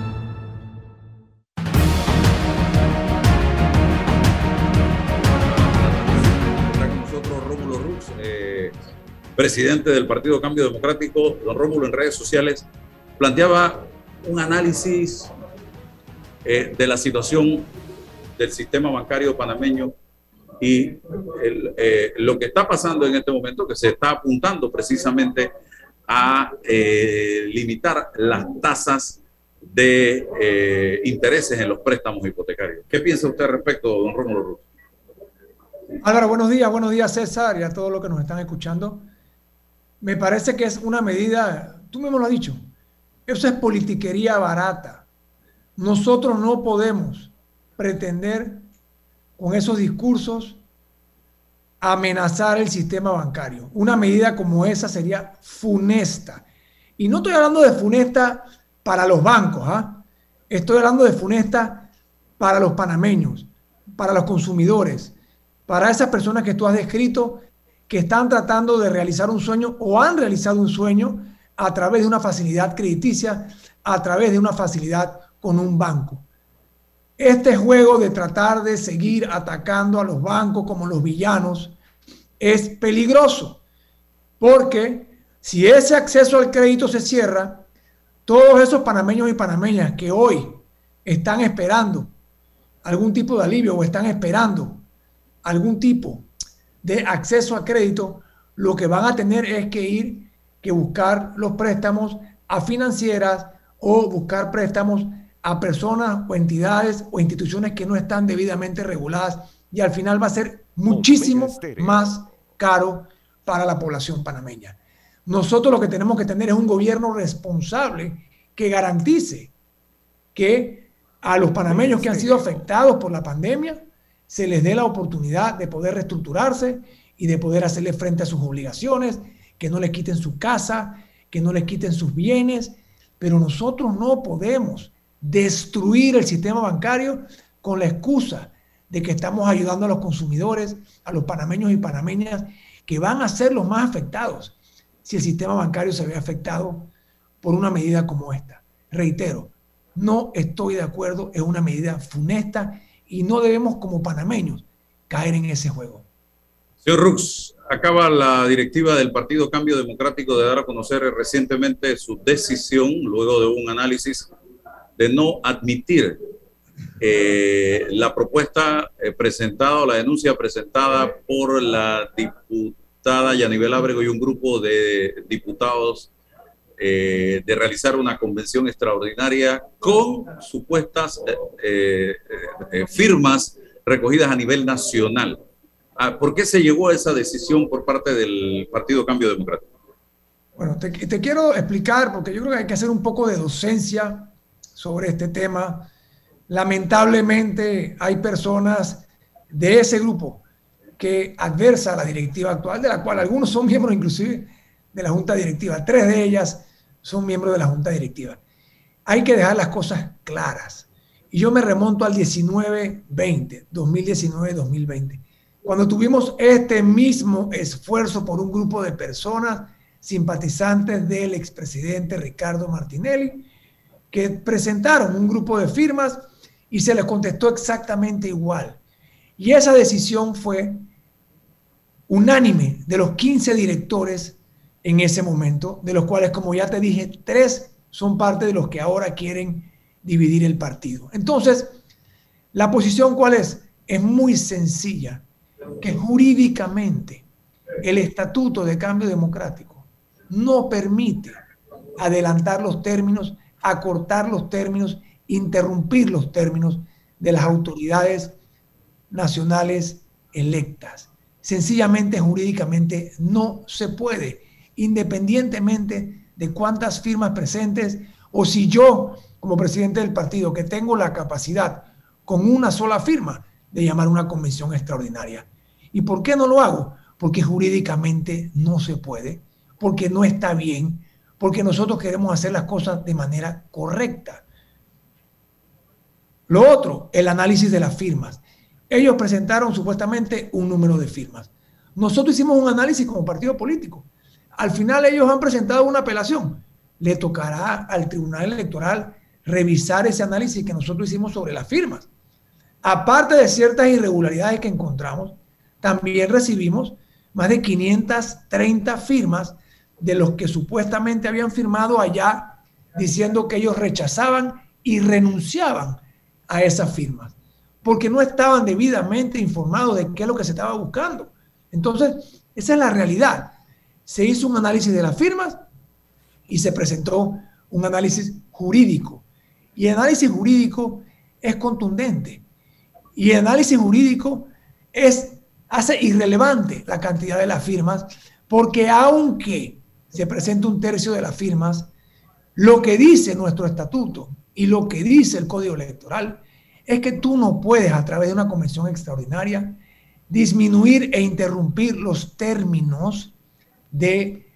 Presidente del Partido Cambio Democrático, don Rómulo, en redes sociales, planteaba un análisis eh, de la situación del sistema bancario panameño y eh, lo que está pasando en este momento, que se está apuntando precisamente a eh, limitar las tasas de intereses en los préstamos hipotecarios. ¿Qué piensa usted al respecto, don Rómulo Ruz? Álvaro, buenos días, buenos días César y a todos los que nos están escuchando me parece que es una medida, tú mismo lo has dicho, eso es politiquería barata. Nosotros no podemos pretender con esos discursos amenazar el sistema bancario. Una medida como esa sería funesta. Y no estoy hablando de funesta para los bancos, ¿ah? estoy hablando de funesta para los panameños, para los consumidores, para esas personas que tú has descrito que están tratando de realizar un sueño o han realizado un sueño a través de una facilidad crediticia, a través de una facilidad con un banco. Este juego de tratar de seguir atacando a los bancos como los villanos es peligroso, porque si ese acceso al crédito se cierra, todos esos panameños y panameñas que hoy están esperando algún tipo de alivio o están esperando algún tipo de acceso a crédito, lo que van a tener es que ir, que buscar los préstamos a financieras o buscar préstamos a personas o entidades o instituciones que no están debidamente reguladas. Y al final va a ser muchísimo más caro para la población panameña. Nosotros lo que tenemos que tener es un gobierno responsable que garantice que a los panameños que han sido afectados por la pandemia se les dé la oportunidad de poder reestructurarse y de poder hacerle frente a sus obligaciones, que no les quiten su casa, que no les quiten sus bienes, pero nosotros no podemos destruir el sistema bancario con la excusa de que estamos ayudando a los consumidores, a los panameños y panameñas, que van a ser los más afectados si el sistema bancario se ve afectado por una medida como esta. Reitero, no estoy de acuerdo, es una medida funesta y no debemos como panameños caer en ese juego. Señor Rux, acaba la directiva del Partido Cambio Democrático de dar a conocer recientemente su decisión, luego de un análisis, de no admitir eh, la propuesta eh, presentada o la denuncia presentada por la diputada Yanibel Ábrego y un grupo de diputados eh, de realizar una convención extraordinaria con supuestas firmas recogidas a nivel nacional. Ah, ¿Por qué se llegó a esa decisión por parte del Partido Cambio Democrático? Bueno, te, te quiero explicar, porque yo creo que hay que hacer un poco de docencia sobre este tema lamentablemente hay personas de ese grupo que adversa a la directiva actual, de la cual algunos son miembros inclusive de la junta directiva. Tres de ellas son miembros de la junta directiva. Hay que dejar las cosas claras. Y yo me remonto al 19-20, 2019-2020, cuando tuvimos este mismo esfuerzo por un grupo de personas simpatizantes del expresidente Ricardo Martinelli, que presentaron un grupo de firmas y se les contestó exactamente igual. Y esa decisión fue unánime de los 15 directores en ese momento, de los cuales, como ya te dije, tres son parte de los que ahora quieren dividir el partido. Entonces, la posición cuál es? Es muy sencilla, que jurídicamente el estatuto de cambio democrático no permite adelantar los términos, acortar los términos interrumpir los términos de las autoridades nacionales electas. Sencillamente, jurídicamente, no se puede, independientemente de cuántas firmas presentes o si yo, como presidente del partido, que tengo la capacidad con una sola firma de llamar una convención extraordinaria. ¿Y por qué no lo hago? Porque jurídicamente no se puede, porque no está bien, porque nosotros queremos hacer las cosas de manera correcta. Lo otro, el análisis de las firmas. Ellos presentaron supuestamente un número de firmas. Nosotros hicimos un análisis como partido político. Al final ellos han presentado una apelación. Le tocará al Tribunal Electoral revisar ese análisis que nosotros hicimos sobre las firmas. Aparte de ciertas irregularidades que encontramos, también recibimos más de 530 firmas de los que supuestamente habían firmado allá diciendo que ellos rechazaban y renunciaban a esas firmas, porque no estaban debidamente informados de qué es lo que se estaba buscando. Entonces, esa es la realidad. Se hizo un análisis de las firmas y se presentó un análisis jurídico. Y el análisis jurídico es contundente. Y el análisis jurídico es, hace irrelevante la cantidad de las firmas, porque aunque se presente un tercio de las firmas, lo que dice nuestro estatuto y lo que dice el Código Electoral es que tú no puedes a través de una convención extraordinaria disminuir e interrumpir los términos de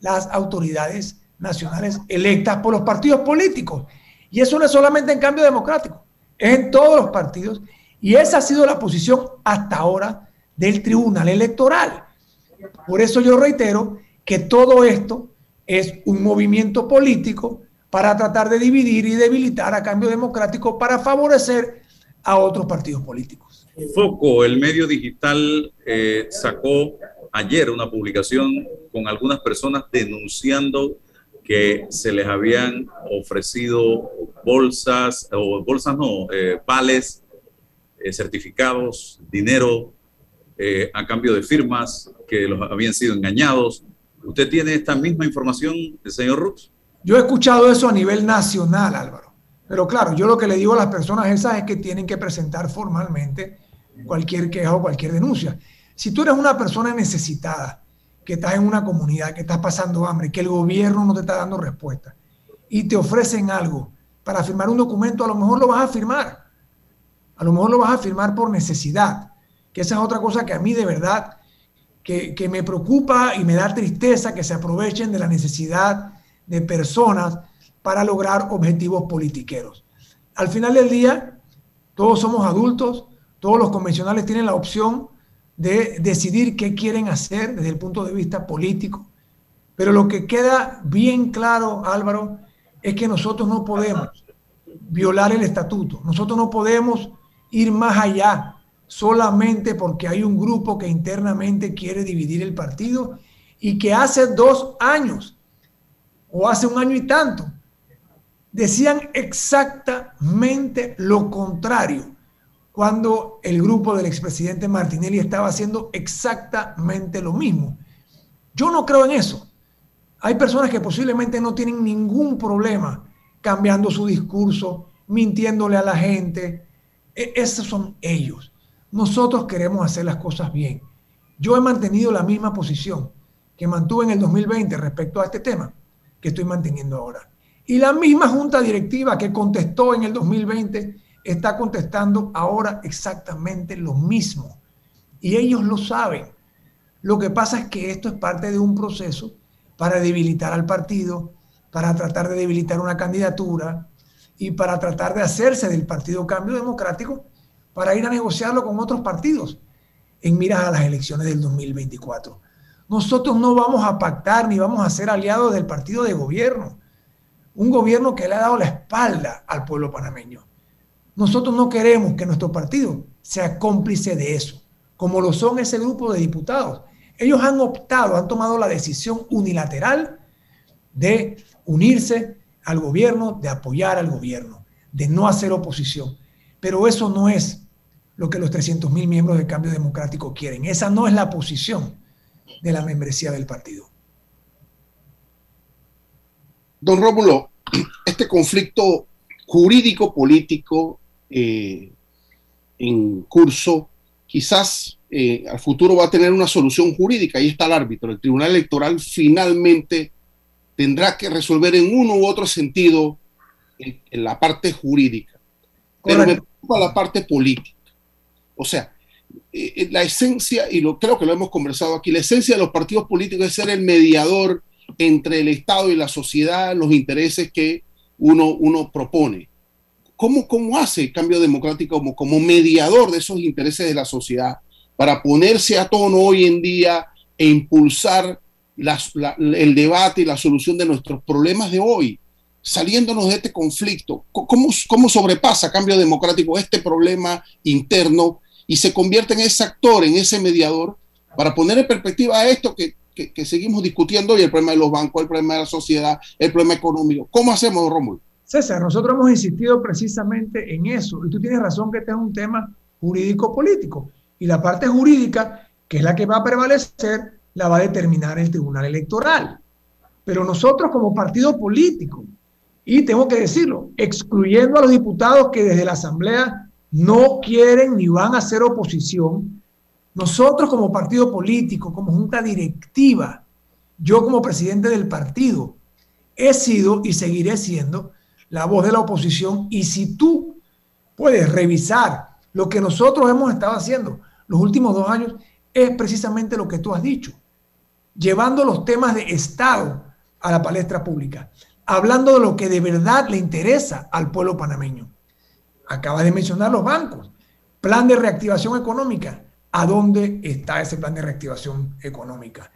las autoridades nacionales electas por los partidos políticos. Y eso no es solamente en cambio democrático, es en todos los partidos. Y esa ha sido la posición hasta ahora del Tribunal Electoral. Por eso yo reitero que todo esto es un movimiento político para tratar de dividir y debilitar a cambio democrático para favorecer a otros partidos políticos. Foco, el medio digital, eh, sacó ayer una publicación con algunas personas denunciando que se les habían ofrecido bolsas, o bolsas no, eh, vales, eh, certificados, dinero a cambio de firmas que los habían sido engañados. ¿Usted tiene esta misma información, señor Rux? Yo he escuchado eso a nivel nacional, Álvaro. Pero claro, yo lo que le digo a las personas esas es que tienen que presentar formalmente cualquier queja o cualquier denuncia. Si tú eres una persona necesitada, que estás en una comunidad, que estás pasando hambre, que el gobierno no te está dando respuesta y te ofrecen algo para firmar un documento, a lo mejor lo vas a firmar. A lo mejor lo vas a firmar por necesidad, que esa es otra cosa que a mí de verdad que, que me preocupa y me da tristeza que se aprovechen de la necesidad de personas para lograr objetivos politiqueros. Al final del día, todos somos adultos, todos los convencionales tienen la opción de decidir qué quieren hacer desde el punto de vista político. Pero lo que queda bien claro, Álvaro, es que nosotros no podemos violar el estatuto. Nosotros no podemos ir más allá solamente porque hay un grupo que internamente quiere dividir el partido y que hace dos años o hace un año y tanto decían exactamente lo contrario cuando el grupo del expresidente Martinelli estaba haciendo exactamente lo mismo. Yo no creo en eso. Hay personas que posiblemente no tienen ningún problema cambiando su discurso, mintiéndole a la gente. E esos son ellos. Nosotros queremos hacer las cosas bien. Yo he mantenido la misma posición que mantuve en el 2020 respecto a este tema que estoy manteniendo ahora. Y la misma junta directiva que contestó en el 2020 está contestando ahora exactamente lo mismo. Y ellos lo saben. Lo que pasa es que esto es parte de un proceso para debilitar al partido, para tratar de debilitar una candidatura y para tratar de hacerse del Partido Cambio Democrático para ir a negociarlo con otros partidos en miras a las elecciones del 2024. Nosotros no vamos a pactar ni vamos a ser aliados del partido de gobierno, un gobierno que le ha dado la espalda al pueblo panameño. Nosotros no queremos que nuestro partido sea cómplice de eso, como lo son ese grupo de diputados. Ellos han optado, han tomado la decisión unilateral de unirse al gobierno, de apoyar al gobierno, de no hacer oposición. Pero eso no es lo que los 300 mil miembros del Cambio Democrático quieren. Esa no es la posición de la membresía del partido. Don Rómulo, este conflicto jurídico-político eh, en curso, quizás eh, al futuro va a tener una solución jurídica. Ahí está el árbitro. El Tribunal Electoral finalmente tendrá que resolver en uno u otro sentido en, la parte jurídica. Pero me preocupa la parte política. O sea, eh, eh, la esencia, y lo, creo que lo hemos conversado aquí, la esencia de los partidos políticos es ser el mediador entre el Estado y la sociedad, los intereses que uno, uno propone. ¿Cómo, ¿Cómo hace el cambio democrático como, como mediador de esos intereses de la sociedad para ponerse a tono hoy en día e impulsar el debate y la solución de nuestros problemas de hoy, saliéndonos de este conflicto. ¿Cómo, cómo sobrepasa Cambio Democrático este problema interno y se convierte en ese actor, en ese mediador, para poner en perspectiva esto que, que, seguimos discutiendo hoy, el problema de los bancos, el problema de la sociedad, el problema económico? ¿Cómo hacemos, Rómulo? César, nosotros hemos insistido precisamente en eso, y tú tienes razón que este es un tema jurídico-político, y la parte jurídica, que es la que va a prevalecer, la va a determinar el Tribunal Electoral. Pero nosotros como partido político, y tengo que decirlo, excluyendo a los diputados que desde la Asamblea no quieren ni van a hacer oposición, nosotros como partido político, como junta directiva, yo como presidente del partido, he sido y seguiré siendo la voz de la oposición. Y si tú puedes revisar lo que nosotros hemos estado haciendo los últimos dos años, es precisamente lo que tú has dicho, llevando los temas de Estado a la palestra pública, hablando de lo que de verdad le interesa al pueblo panameño. Acaba de mencionar los bancos, plan de reactivación económica. ¿A dónde está ese plan de reactivación económica?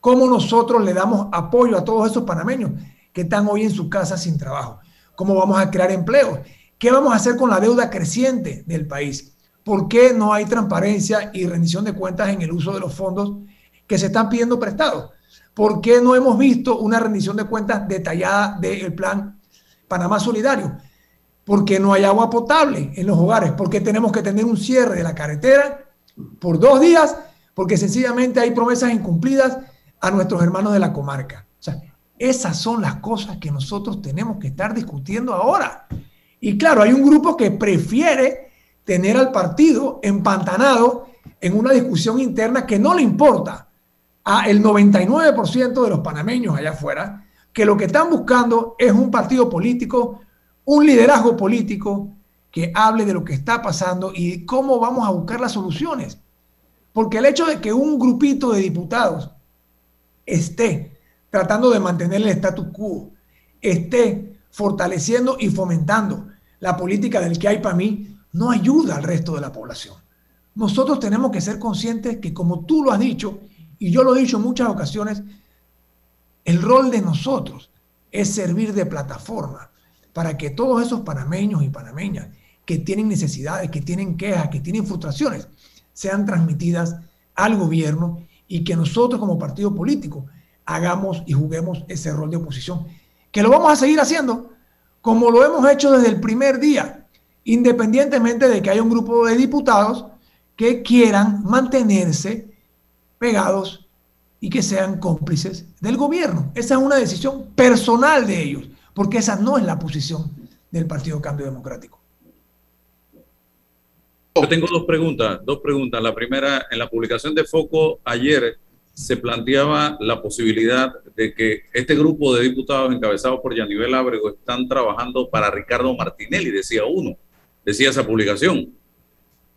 ¿Cómo nosotros le damos apoyo a todos esos panameños que están hoy en su casa sin trabajo? ¿Cómo vamos a crear empleos? ¿Qué vamos a hacer con la deuda creciente del país? ¿Por qué no hay transparencia y rendición de cuentas en el uso de los fondos que se están pidiendo prestados? ¿Por qué no hemos visto una rendición de cuentas detallada del plan Panamá Solidario? Porque no hay agua potable en los hogares, porque tenemos que tener un cierre de la carretera por dos días, porque sencillamente hay promesas incumplidas a nuestros hermanos de la comarca. Esas son las cosas que nosotros tenemos que estar discutiendo ahora. Y claro, hay un grupo que prefiere tener al partido empantanado en una discusión interna que no le importa a el 99% de los panameños allá afuera, que lo que están buscando es un partido político, un liderazgo político que hable de lo que está pasando y cómo vamos a buscar las soluciones. Porque el hecho de que un grupito de diputados esté tratando de mantener el status quo, esté fortaleciendo y fomentando la política del que hay para mí, no ayuda al resto de la población. Nosotros tenemos que ser conscientes que, como tú lo has dicho, y yo lo he dicho en muchas ocasiones, el rol de nosotros es servir de plataforma para que todos esos panameños y panameñas que tienen necesidades, que tienen quejas, que tienen frustraciones, sean transmitidas al gobierno y que nosotros como partido político hagamos y juguemos ese rol de oposición, que lo vamos a seguir haciendo como lo hemos hecho desde el primer día, independientemente de que haya un grupo de diputados que quieran mantenerse pegados y que sean cómplices del gobierno. Esa es una decisión personal de ellos, porque esa no es la posición del Partido Cambio Democrático. Yo tengo dos preguntas, dos preguntas. La primera, en la publicación de Foco ayer se planteaba la posibilidad de que este grupo de diputados encabezados por Yanivel Ábrego están trabajando para Ricardo Martinelli, decía uno, decía esa publicación.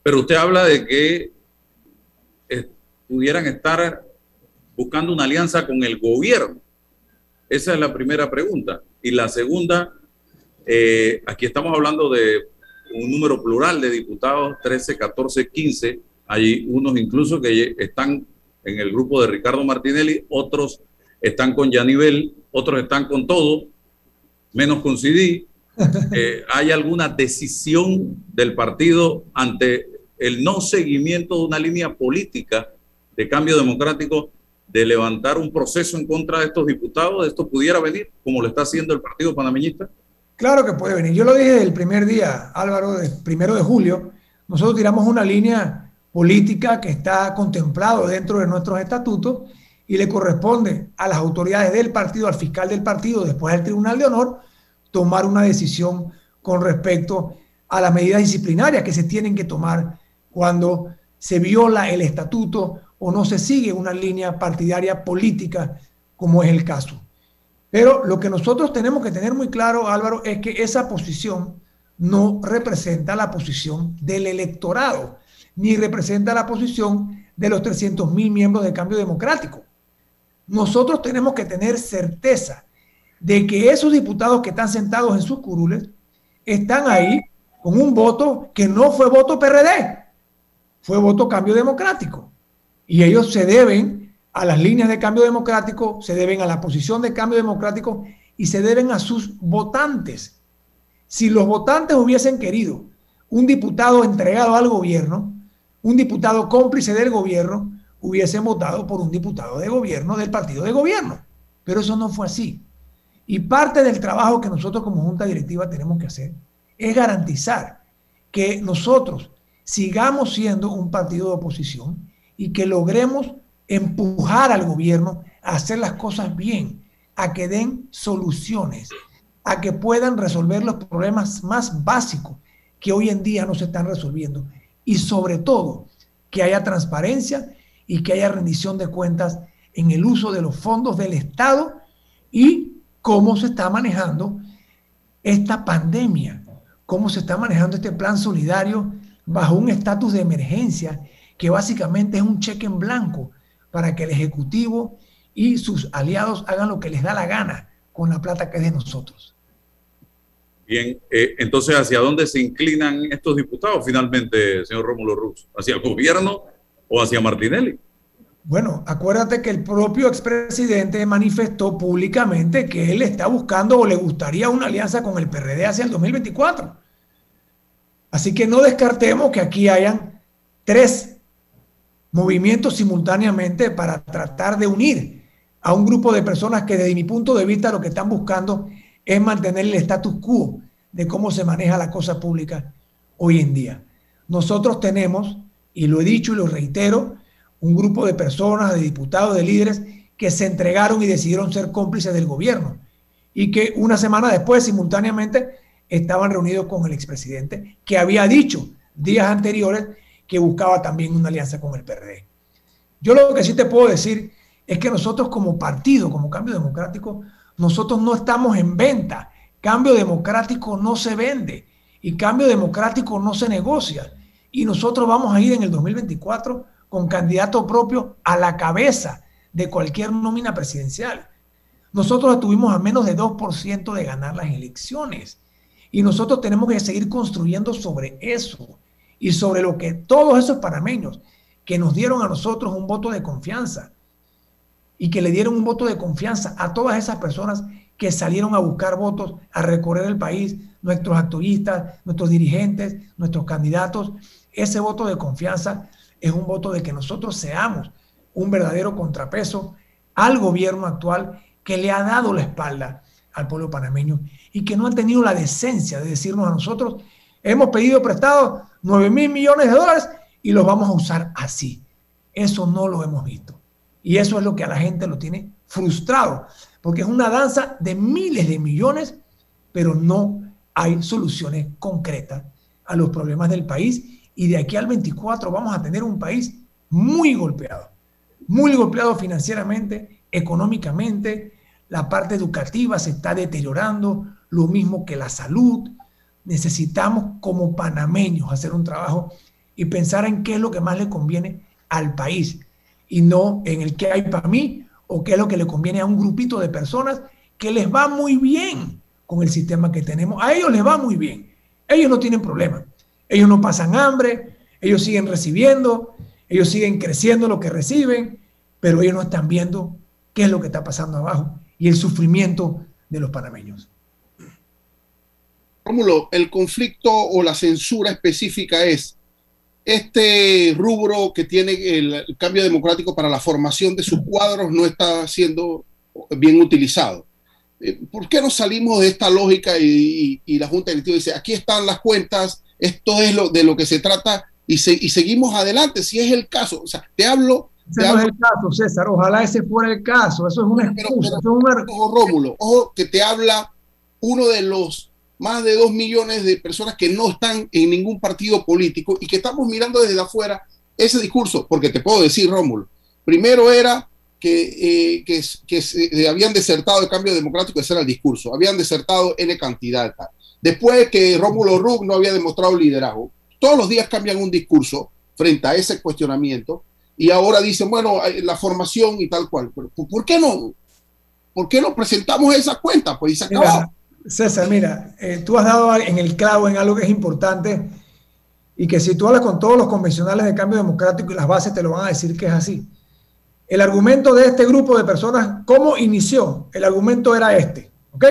Pero usted habla de que eh, pudieran estar buscando una alianza con el gobierno. Esa es la primera pregunta. Y la segunda, eh, aquí estamos hablando de un número plural de diputados, 13, 14, 15. Hay unos incluso que están en el grupo de Ricardo Martinelli, otros están con Yanivel, otros están con todo, menos con CD. Eh, ¿Hay alguna decisión del partido ante el no seguimiento de una línea política de cambio democrático de levantar un proceso en contra de estos diputados? ¿Esto pudiera venir como lo está haciendo el Partido Panameñista? Claro que puede venir. Yo lo dije el primer día, Álvaro, el primero de julio. Nosotros tiramos una línea política que está contemplado dentro de nuestros estatutos y le corresponde a las autoridades del partido, al fiscal del partido, después al Tribunal de Honor, tomar una decisión con respecto a las medidas disciplinarias que se tienen que tomar cuando se viola el estatuto o no se sigue una línea partidaria política, como es el caso. Pero lo que nosotros tenemos que tener muy claro, Álvaro, es que esa posición no representa la posición del electorado, ni representa la posición de los 300 mil miembros de Cambio Democrático. Nosotros tenemos que tener certeza de que esos diputados que están sentados en sus curules están ahí con un voto que no fue voto PRD, fue voto Cambio Democrático. Y ellos se deben a las líneas de cambio democrático, se deben a la posición de cambio democrático y se deben a sus votantes. Si los votantes hubiesen querido un diputado entregado al gobierno, un diputado cómplice del gobierno, hubiesen votado por un diputado de gobierno del partido de gobierno. Pero eso no fue así. Y parte del trabajo que nosotros como junta directiva tenemos que hacer es garantizar que nosotros sigamos siendo un partido de oposición y que logremos empujar al gobierno a hacer las cosas bien, a que den soluciones, a que puedan resolver los problemas más básicos que hoy en día no se están resolviendo y sobre todo que haya transparencia y que haya rendición de cuentas en el uso de los fondos del Estado y cómo se está manejando esta pandemia, cómo se está manejando este plan solidario bajo un estatus de emergencia que básicamente es un cheque en blanco para que el Ejecutivo y sus aliados hagan lo que les da la gana con la plata que es de nosotros. Bien, eh, entonces, ¿hacia dónde se inclinan estos diputados finalmente, señor Rómulo Ruz? ¿Hacia el gobierno o hacia Martinelli? Bueno, acuérdate que el propio expresidente manifestó públicamente que él está buscando o le gustaría una alianza con el PRD hacia el 2024. Así que no descartemos que aquí hayan tres movimientos simultáneamente para tratar de unir a un grupo de personas que desde mi punto de vista lo que están buscando es mantener el status quo de cómo se maneja la cosa pública hoy en día. Nosotros tenemos, y lo he dicho y lo reitero, un grupo de personas, de diputados, de líderes que se entregaron y decidieron ser cómplices del gobierno y que una semana después simultáneamente estaban reunidos con el expresidente que había dicho días anteriores que buscaba también una alianza con el PRD. Yo lo que sí te puedo decir es que nosotros como partido, como Cambio Democrático, nosotros no estamos en venta. Cambio Democrático no se vende y Cambio Democrático no se negocia. Y nosotros vamos a ir en el 2024 con candidato propio a la cabeza de cualquier nómina presidencial. Nosotros estuvimos a menos de 2% de ganar las elecciones. Y nosotros tenemos que seguir construyendo sobre eso y sobre lo que todos esos panameños que nos dieron a nosotros un voto de confianza y que le dieron un voto de confianza a todas esas personas que salieron a buscar votos, a recorrer el país, nuestros activistas, nuestros dirigentes, nuestros candidatos. Ese voto de confianza es un voto de que nosotros seamos un verdadero contrapeso al gobierno actual que le ha dado la espalda al pueblo panameño y que no han tenido la decencia de decirnos a nosotros, hemos pedido prestado 9 mil millones de dólares y los vamos a usar así. Eso no lo hemos visto. Y eso es lo que a la gente lo tiene frustrado, porque es una danza de miles de millones, pero no hay soluciones concretas a los problemas del país. Y de aquí al 24 vamos a tener un país muy golpeado, muy golpeado financieramente, económicamente, la parte educativa se está deteriorando, lo mismo que la salud. Necesitamos como panameños hacer un trabajo y pensar en qué es lo que más le conviene al país y no en el que hay para mí o qué es lo que le conviene a un grupito de personas que les va muy bien con el sistema que tenemos. A ellos les va muy bien. Ellos no tienen problema. Ellos no pasan hambre, ellos siguen recibiendo, ellos siguen creciendo lo que reciben, pero ellos no están viendo qué es lo que está pasando abajo y el sufrimiento de los panameños. Rómulo, el conflicto o la censura específica es este rubro que tiene el, cambio democrático para la formación de sus cuadros no está siendo bien utilizado. Eh, ¿Por qué no salimos de esta lógica y, la Junta Directiva dice, aquí están las cuentas, esto es lo de lo que se trata y, y seguimos adelante, si es el caso? O sea, te hablo ese no es el caso, César. Ojalá ese fuera el caso. Eso es una excusa. Ojo, Rómulo, ojo que te habla uno de los más de dos millones de personas que no están en ningún partido político y que estamos mirando desde afuera ese discurso, porque te puedo decir, Rómulo, primero era que, eh, que, se habían desertado el cambio democrático, ese era el discurso, habían desertado N cantidad. Después que Rómulo Rugg no había demostrado liderazgo, todos los días cambian un discurso frente a ese cuestionamiento y ahora dicen, bueno, la formación y tal cual. Pero, ¿Por qué no? ¿Por qué no presentamos esa cuenta? Pues y se acabó. César, mira, eh, tú has dado en el clavo en algo que es importante y que si tú hablas con todos los convencionales de cambio democrático y las bases te lo van a decir que es así. El argumento de este grupo de personas, ¿cómo inició? El argumento era este, ¿ok?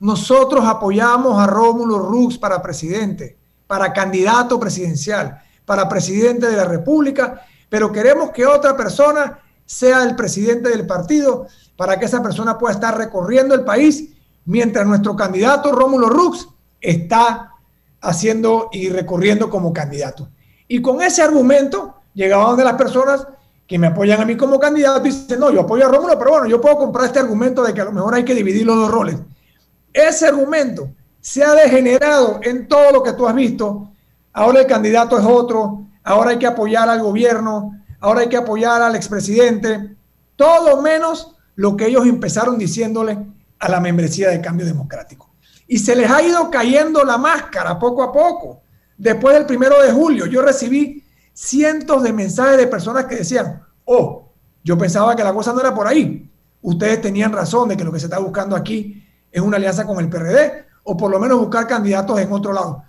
Nosotros apoyamos a Rómulo Rux para presidente, para candidato presidencial, para presidente de la República pero queremos que otra persona sea el presidente del partido para que esa persona pueda estar recorriendo el país mientras nuestro candidato Rómulo Rux está haciendo y recorriendo como candidato. Y con ese argumento llegaban de las personas que me apoyan a mí como candidato y dicen, no, yo apoyo a Rómulo, pero bueno, yo puedo comprar este argumento de que a lo mejor hay que dividir los dos roles. Ese argumento se ha degenerado en todo lo que tú has visto. Ahora el candidato es otro, ahora hay que apoyar al gobierno, ahora hay que apoyar al expresidente, todo menos lo que ellos empezaron diciéndole a la membresía de cambio democrático. Y se les ha ido cayendo la máscara poco a poco. Después del primero de julio, yo recibí cientos de mensajes de personas que decían, oh, yo pensaba que la cosa no era por ahí. Ustedes tenían razón de que lo que se está buscando aquí es una alianza con el PRD o por lo menos buscar candidatos en otro lado.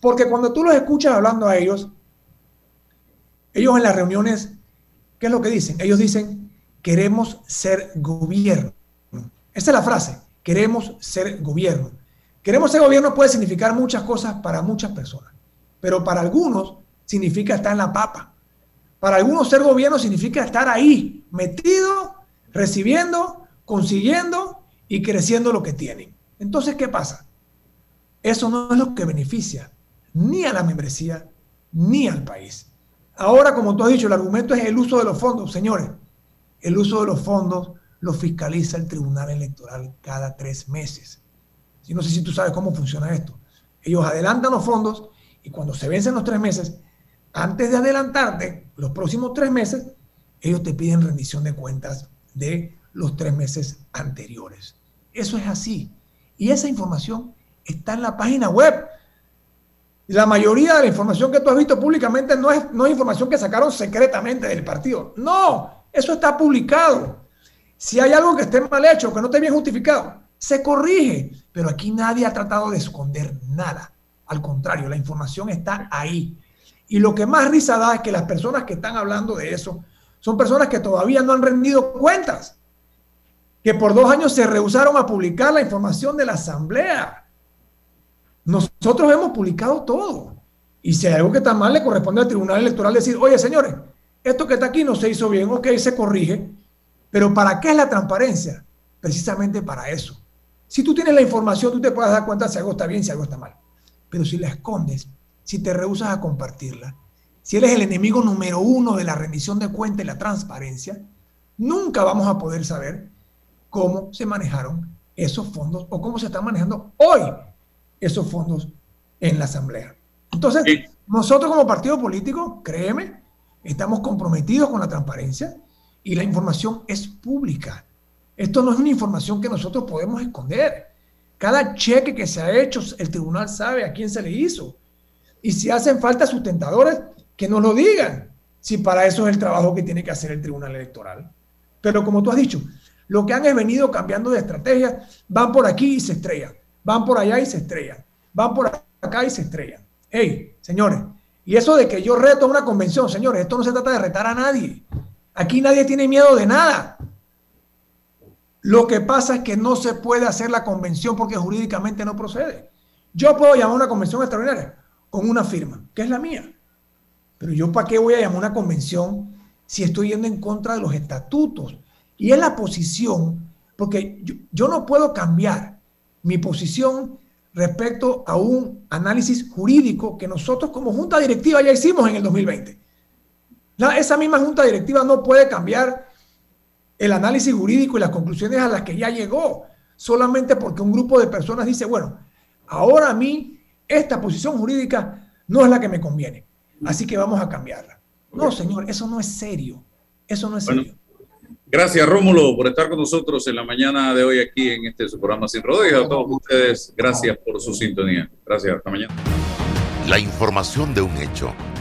Porque cuando tú los escuchas hablando a ellos, ellos en las reuniones, ¿qué es lo que dicen? Ellos dicen, queremos ser gobierno. Esa es la frase, queremos ser gobierno. Queremos ser gobierno puede significar muchas cosas para muchas personas, pero para algunos significa estar en la papa. Para algunos ser gobierno significa estar ahí, metido, recibiendo, consiguiendo y creciendo lo que tienen. Entonces, ¿qué pasa? Eso no es lo que beneficia ni a la membresía ni al país. Ahora, como tú has dicho, el argumento es el uso de los fondos. Señores, el uso de los fondos lo fiscaliza el Tribunal Electoral cada tres meses. Yo no sé si tú sabes cómo funciona esto. Ellos adelantan los fondos y cuando se vencen los tres meses, antes de adelantarte los próximos tres meses, ellos te piden rendición de cuentas de los tres meses anteriores. Eso es así. Y esa información está en la página web La mayoría de la información que tú has visto públicamente no es, no es información que sacaron secretamente del partido. No, eso está publicado. Si hay algo que esté mal hecho, que no esté bien justificado, se corrige. Pero aquí nadie ha tratado de esconder nada. Al contrario, la información está ahí. Y lo que más risa da es que las personas que están hablando de eso son personas que todavía no han rendido cuentas, que por dos años se rehusaron a publicar la información de la Asamblea. Nosotros hemos publicado todo. Y si hay algo que está mal, le corresponde al Tribunal Electoral decir, oye, señores, esto que está aquí no se hizo bien, ok, se corrige. Pero ¿para qué es la transparencia? Precisamente para eso. Si tú tienes la información, tú te puedes dar cuenta si algo está bien, si algo está mal. Pero si la escondes, si te rehusas a compartirla, si eres el enemigo número uno de la rendición de cuentas y la transparencia, nunca vamos a poder saber cómo se manejaron esos fondos o cómo se están manejando hoy esos fondos en la Asamblea. Entonces, nosotros como partido político, créeme, estamos comprometidos con la transparencia y la información es pública. Esto no es una información que nosotros podemos esconder. Cada cheque que se ha hecho, el tribunal sabe a quién se le hizo. Y si hacen falta sustentadores, que nos lo digan. Si para eso es el trabajo que tiene que hacer el tribunal electoral. Pero como tú has dicho, lo que han es venido cambiando de estrategia, van por aquí y se estrellan van por allá y se estrellan, van por acá y se estrellan. Hey, señores, y eso de que yo reto una convención, señores, esto no se trata de retar a nadie. Aquí nadie tiene miedo de nada. Lo que pasa es que no se puede hacer la convención porque jurídicamente no procede. Yo puedo llamar una convención extraordinaria con una firma, que es la mía. Pero yo para qué voy a llamar una convención si estoy yendo en contra de los estatutos? Y es la posición, porque yo, yo no puedo cambiar mi posición respecto a un análisis jurídico que nosotros como junta directiva ya hicimos en el 2020. Esa misma junta directiva no puede cambiar el análisis jurídico y las conclusiones a las que ya llegó, solamente porque un grupo de personas dice, bueno, ahora a mí esta posición jurídica no es la que me conviene, así que vamos a cambiarla. No, señor, eso no es serio, eso no es serio. Gracias, Rómulo, por estar con nosotros en la mañana de hoy aquí en este su programa Sin Rodeos. A todos ustedes, gracias por su sintonía. Gracias, hasta mañana. La información de un hecho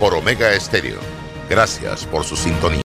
por Omega Estéreo. Gracias por su sintonía.